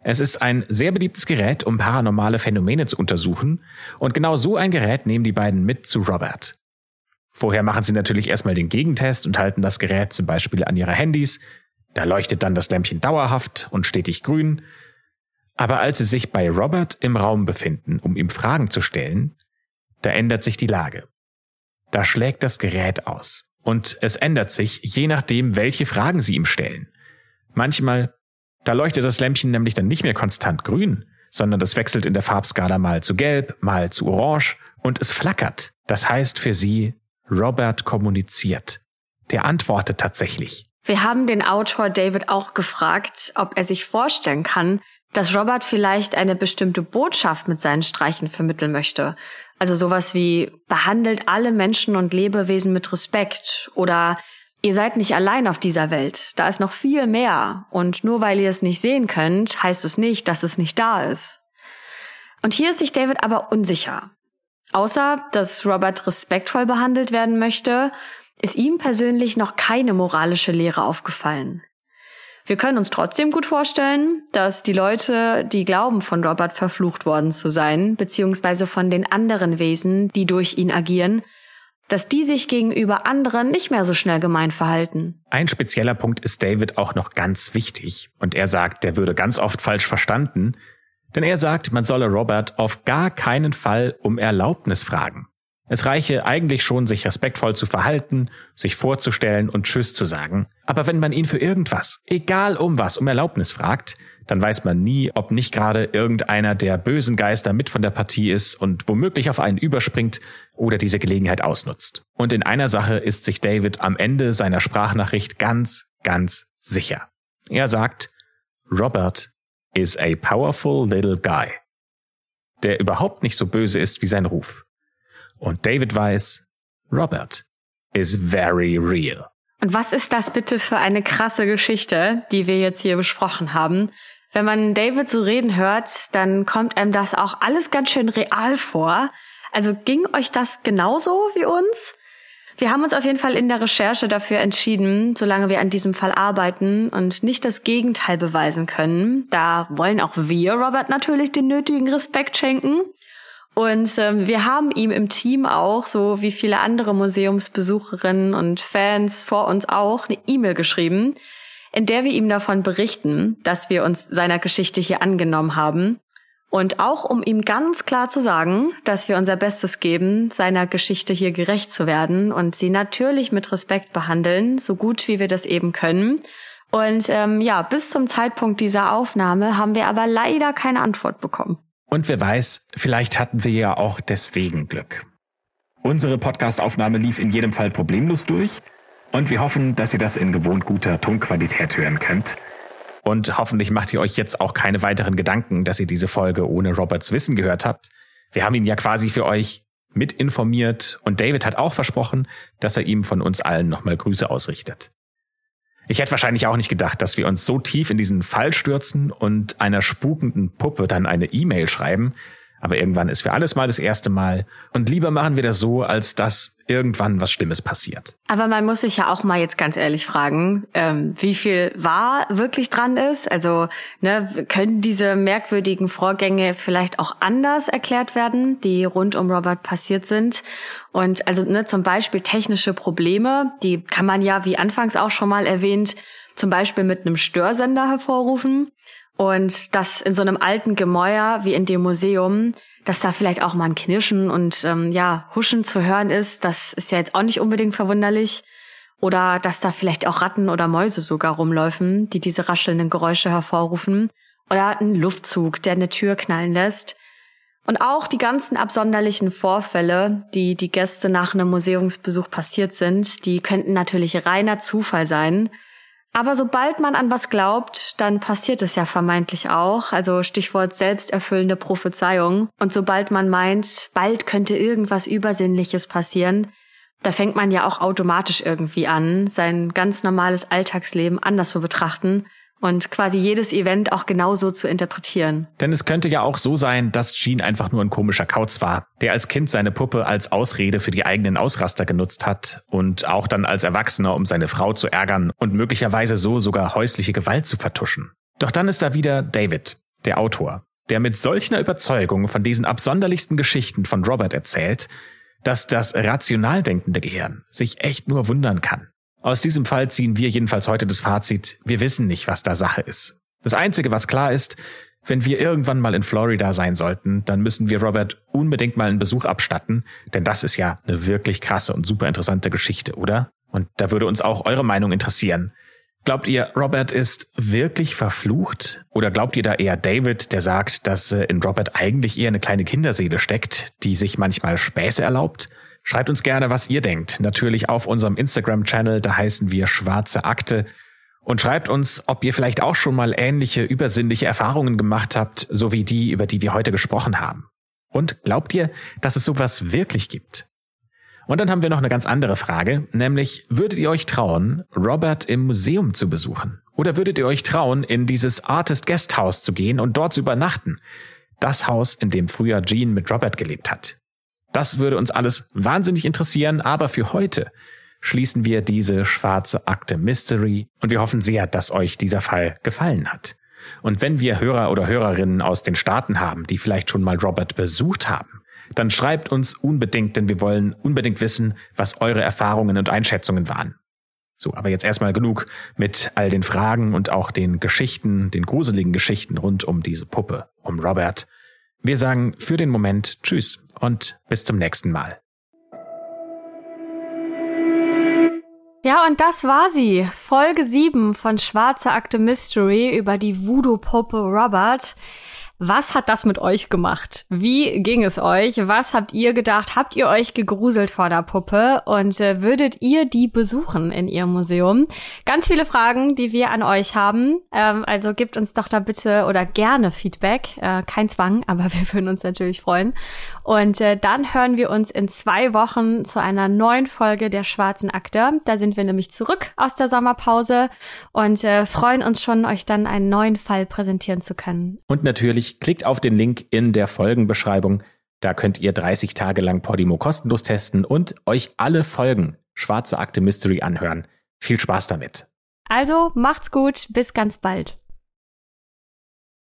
Es ist ein sehr beliebtes Gerät, um paranormale Phänomene zu untersuchen, und genau so ein Gerät nehmen die beiden mit zu Robert. Vorher machen sie natürlich erstmal den Gegentest und halten das Gerät zum Beispiel an ihre Handys. Da leuchtet dann das Lämpchen dauerhaft und stetig grün. Aber als sie sich bei Robert im Raum befinden, um ihm Fragen zu stellen, da ändert sich die Lage. Da schlägt das Gerät aus. Und es ändert sich, je nachdem, welche Fragen sie ihm stellen. Manchmal da leuchtet das Lämpchen nämlich dann nicht mehr konstant grün, sondern das wechselt in der Farbskala mal zu gelb, mal zu orange und es flackert. Das heißt für sie, Robert kommuniziert. Der antwortet tatsächlich. Wir haben den Autor David auch gefragt, ob er sich vorstellen kann, dass Robert vielleicht eine bestimmte Botschaft mit seinen Streichen vermitteln möchte. Also sowas wie behandelt alle Menschen und Lebewesen mit Respekt oder Ihr seid nicht allein auf dieser Welt. Da ist noch viel mehr. Und nur weil ihr es nicht sehen könnt, heißt es nicht, dass es nicht da ist. Und hier ist sich David aber unsicher. Außer, dass Robert respektvoll behandelt werden möchte, ist ihm persönlich noch keine moralische Lehre aufgefallen. Wir können uns trotzdem gut vorstellen, dass die Leute, die glauben, von Robert verflucht worden zu sein, beziehungsweise von den anderen Wesen, die durch ihn agieren, dass die sich gegenüber anderen nicht mehr so schnell gemein verhalten. Ein spezieller Punkt ist David auch noch ganz wichtig. Und er sagt, der würde ganz oft falsch verstanden. Denn er sagt, man solle Robert auf gar keinen Fall um Erlaubnis fragen. Es reiche eigentlich schon, sich respektvoll zu verhalten, sich vorzustellen und Tschüss zu sagen. Aber wenn man ihn für irgendwas, egal um was, um Erlaubnis fragt, dann weiß man nie, ob nicht gerade irgendeiner der bösen Geister mit von der Partie ist und womöglich auf einen überspringt oder diese Gelegenheit ausnutzt. Und in einer Sache ist sich David am Ende seiner Sprachnachricht ganz, ganz sicher. Er sagt, Robert is a powerful little guy, der überhaupt nicht so böse ist wie sein Ruf. Und David weiß, Robert is very real. Und was ist das bitte für eine krasse Geschichte, die wir jetzt hier besprochen haben? Wenn man David so reden hört, dann kommt einem das auch alles ganz schön real vor. Also ging euch das genauso wie uns? Wir haben uns auf jeden Fall in der Recherche dafür entschieden, solange wir an diesem Fall arbeiten und nicht das Gegenteil beweisen können. Da wollen auch wir Robert natürlich den nötigen Respekt schenken. Und ähm, wir haben ihm im Team auch, so wie viele andere Museumsbesucherinnen und Fans vor uns auch, eine E-Mail geschrieben, in der wir ihm davon berichten, dass wir uns seiner Geschichte hier angenommen haben. Und auch um ihm ganz klar zu sagen, dass wir unser Bestes geben, seiner Geschichte hier gerecht zu werden und sie natürlich mit Respekt behandeln, so gut wie wir das eben können. Und ähm, ja, bis zum Zeitpunkt dieser Aufnahme haben wir aber leider keine Antwort bekommen. Und wer weiß, vielleicht hatten wir ja auch deswegen Glück. Unsere Podcastaufnahme lief in jedem Fall problemlos durch und wir hoffen, dass ihr das in gewohnt guter Tonqualität hören könnt. Und hoffentlich macht ihr euch jetzt auch keine weiteren Gedanken, dass ihr diese Folge ohne Roberts Wissen gehört habt. Wir haben ihn ja quasi für euch mit informiert und David hat auch versprochen, dass er ihm von uns allen nochmal Grüße ausrichtet. Ich hätte wahrscheinlich auch nicht gedacht, dass wir uns so tief in diesen Fall stürzen und einer spukenden Puppe dann eine E-Mail schreiben. Aber irgendwann ist für alles mal das erste Mal. Und lieber machen wir das so, als dass irgendwann was Schlimmes passiert. Aber man muss sich ja auch mal jetzt ganz ehrlich fragen, ähm, wie viel wahr wirklich dran ist. Also ne, können diese merkwürdigen Vorgänge vielleicht auch anders erklärt werden, die rund um Robert passiert sind? Und also ne, zum Beispiel technische Probleme, die kann man ja, wie anfangs auch schon mal erwähnt, zum Beispiel mit einem Störsender hervorrufen. Und das in so einem alten Gemäuer wie in dem Museum dass da vielleicht auch mal ein Knirschen und ähm, ja, Huschen zu hören ist, das ist ja jetzt auch nicht unbedingt verwunderlich. Oder dass da vielleicht auch Ratten oder Mäuse sogar rumläufen, die diese raschelnden Geräusche hervorrufen. Oder ein Luftzug, der eine Tür knallen lässt. Und auch die ganzen absonderlichen Vorfälle, die die Gäste nach einem Museumsbesuch passiert sind, die könnten natürlich reiner Zufall sein. Aber sobald man an was glaubt, dann passiert es ja vermeintlich auch. Also Stichwort selbsterfüllende Prophezeiung. Und sobald man meint, bald könnte irgendwas Übersinnliches passieren, da fängt man ja auch automatisch irgendwie an, sein ganz normales Alltagsleben anders zu betrachten und quasi jedes Event auch genauso zu interpretieren. Denn es könnte ja auch so sein, dass Gene einfach nur ein komischer Kauz war, der als Kind seine Puppe als Ausrede für die eigenen Ausraster genutzt hat und auch dann als Erwachsener, um seine Frau zu ärgern und möglicherweise so sogar häusliche Gewalt zu vertuschen. Doch dann ist da wieder David, der Autor, der mit solcher Überzeugung von diesen absonderlichsten Geschichten von Robert erzählt, dass das rational denkende Gehirn sich echt nur wundern kann. Aus diesem Fall ziehen wir jedenfalls heute das Fazit, wir wissen nicht, was da Sache ist. Das Einzige, was klar ist, wenn wir irgendwann mal in Florida sein sollten, dann müssen wir Robert unbedingt mal einen Besuch abstatten, denn das ist ja eine wirklich krasse und super interessante Geschichte, oder? Und da würde uns auch eure Meinung interessieren. Glaubt ihr, Robert ist wirklich verflucht? Oder glaubt ihr da eher David, der sagt, dass äh, in Robert eigentlich eher eine kleine Kinderseele steckt, die sich manchmal Späße erlaubt? Schreibt uns gerne, was ihr denkt. Natürlich auf unserem Instagram-Channel, da heißen wir Schwarze Akte. Und schreibt uns, ob ihr vielleicht auch schon mal ähnliche übersinnliche Erfahrungen gemacht habt, so wie die, über die wir heute gesprochen haben. Und glaubt ihr, dass es sowas wirklich gibt? Und dann haben wir noch eine ganz andere Frage, nämlich würdet ihr euch trauen, Robert im Museum zu besuchen? Oder würdet ihr euch trauen, in dieses Artist Guest House zu gehen und dort zu übernachten? Das Haus, in dem früher Jean mit Robert gelebt hat. Das würde uns alles wahnsinnig interessieren, aber für heute schließen wir diese schwarze Akte Mystery und wir hoffen sehr, dass euch dieser Fall gefallen hat. Und wenn wir Hörer oder Hörerinnen aus den Staaten haben, die vielleicht schon mal Robert besucht haben, dann schreibt uns unbedingt, denn wir wollen unbedingt wissen, was eure Erfahrungen und Einschätzungen waren. So, aber jetzt erstmal genug mit all den Fragen und auch den Geschichten, den gruseligen Geschichten rund um diese Puppe, um Robert. Wir sagen für den Moment Tschüss und bis zum nächsten Mal. Ja, und das war sie. Folge 7 von Schwarze Akte Mystery über die Voodoo-Puppe Robert. Was hat das mit euch gemacht? Wie ging es euch? Was habt ihr gedacht? Habt ihr euch gegruselt vor der Puppe? Und äh, würdet ihr die besuchen in ihrem Museum? Ganz viele Fragen, die wir an euch haben. Ähm, also gebt uns doch da bitte oder gerne Feedback. Äh, kein Zwang, aber wir würden uns natürlich freuen. Und äh, dann hören wir uns in zwei Wochen zu einer neuen Folge der Schwarzen Akte. Da sind wir nämlich zurück aus der Sommerpause und äh, freuen uns schon, euch dann einen neuen Fall präsentieren zu können. Und natürlich klickt auf den Link in der Folgenbeschreibung. Da könnt ihr 30 Tage lang Podimo kostenlos testen und euch alle Folgen Schwarze Akte Mystery anhören. Viel Spaß damit. Also macht's gut, bis ganz bald.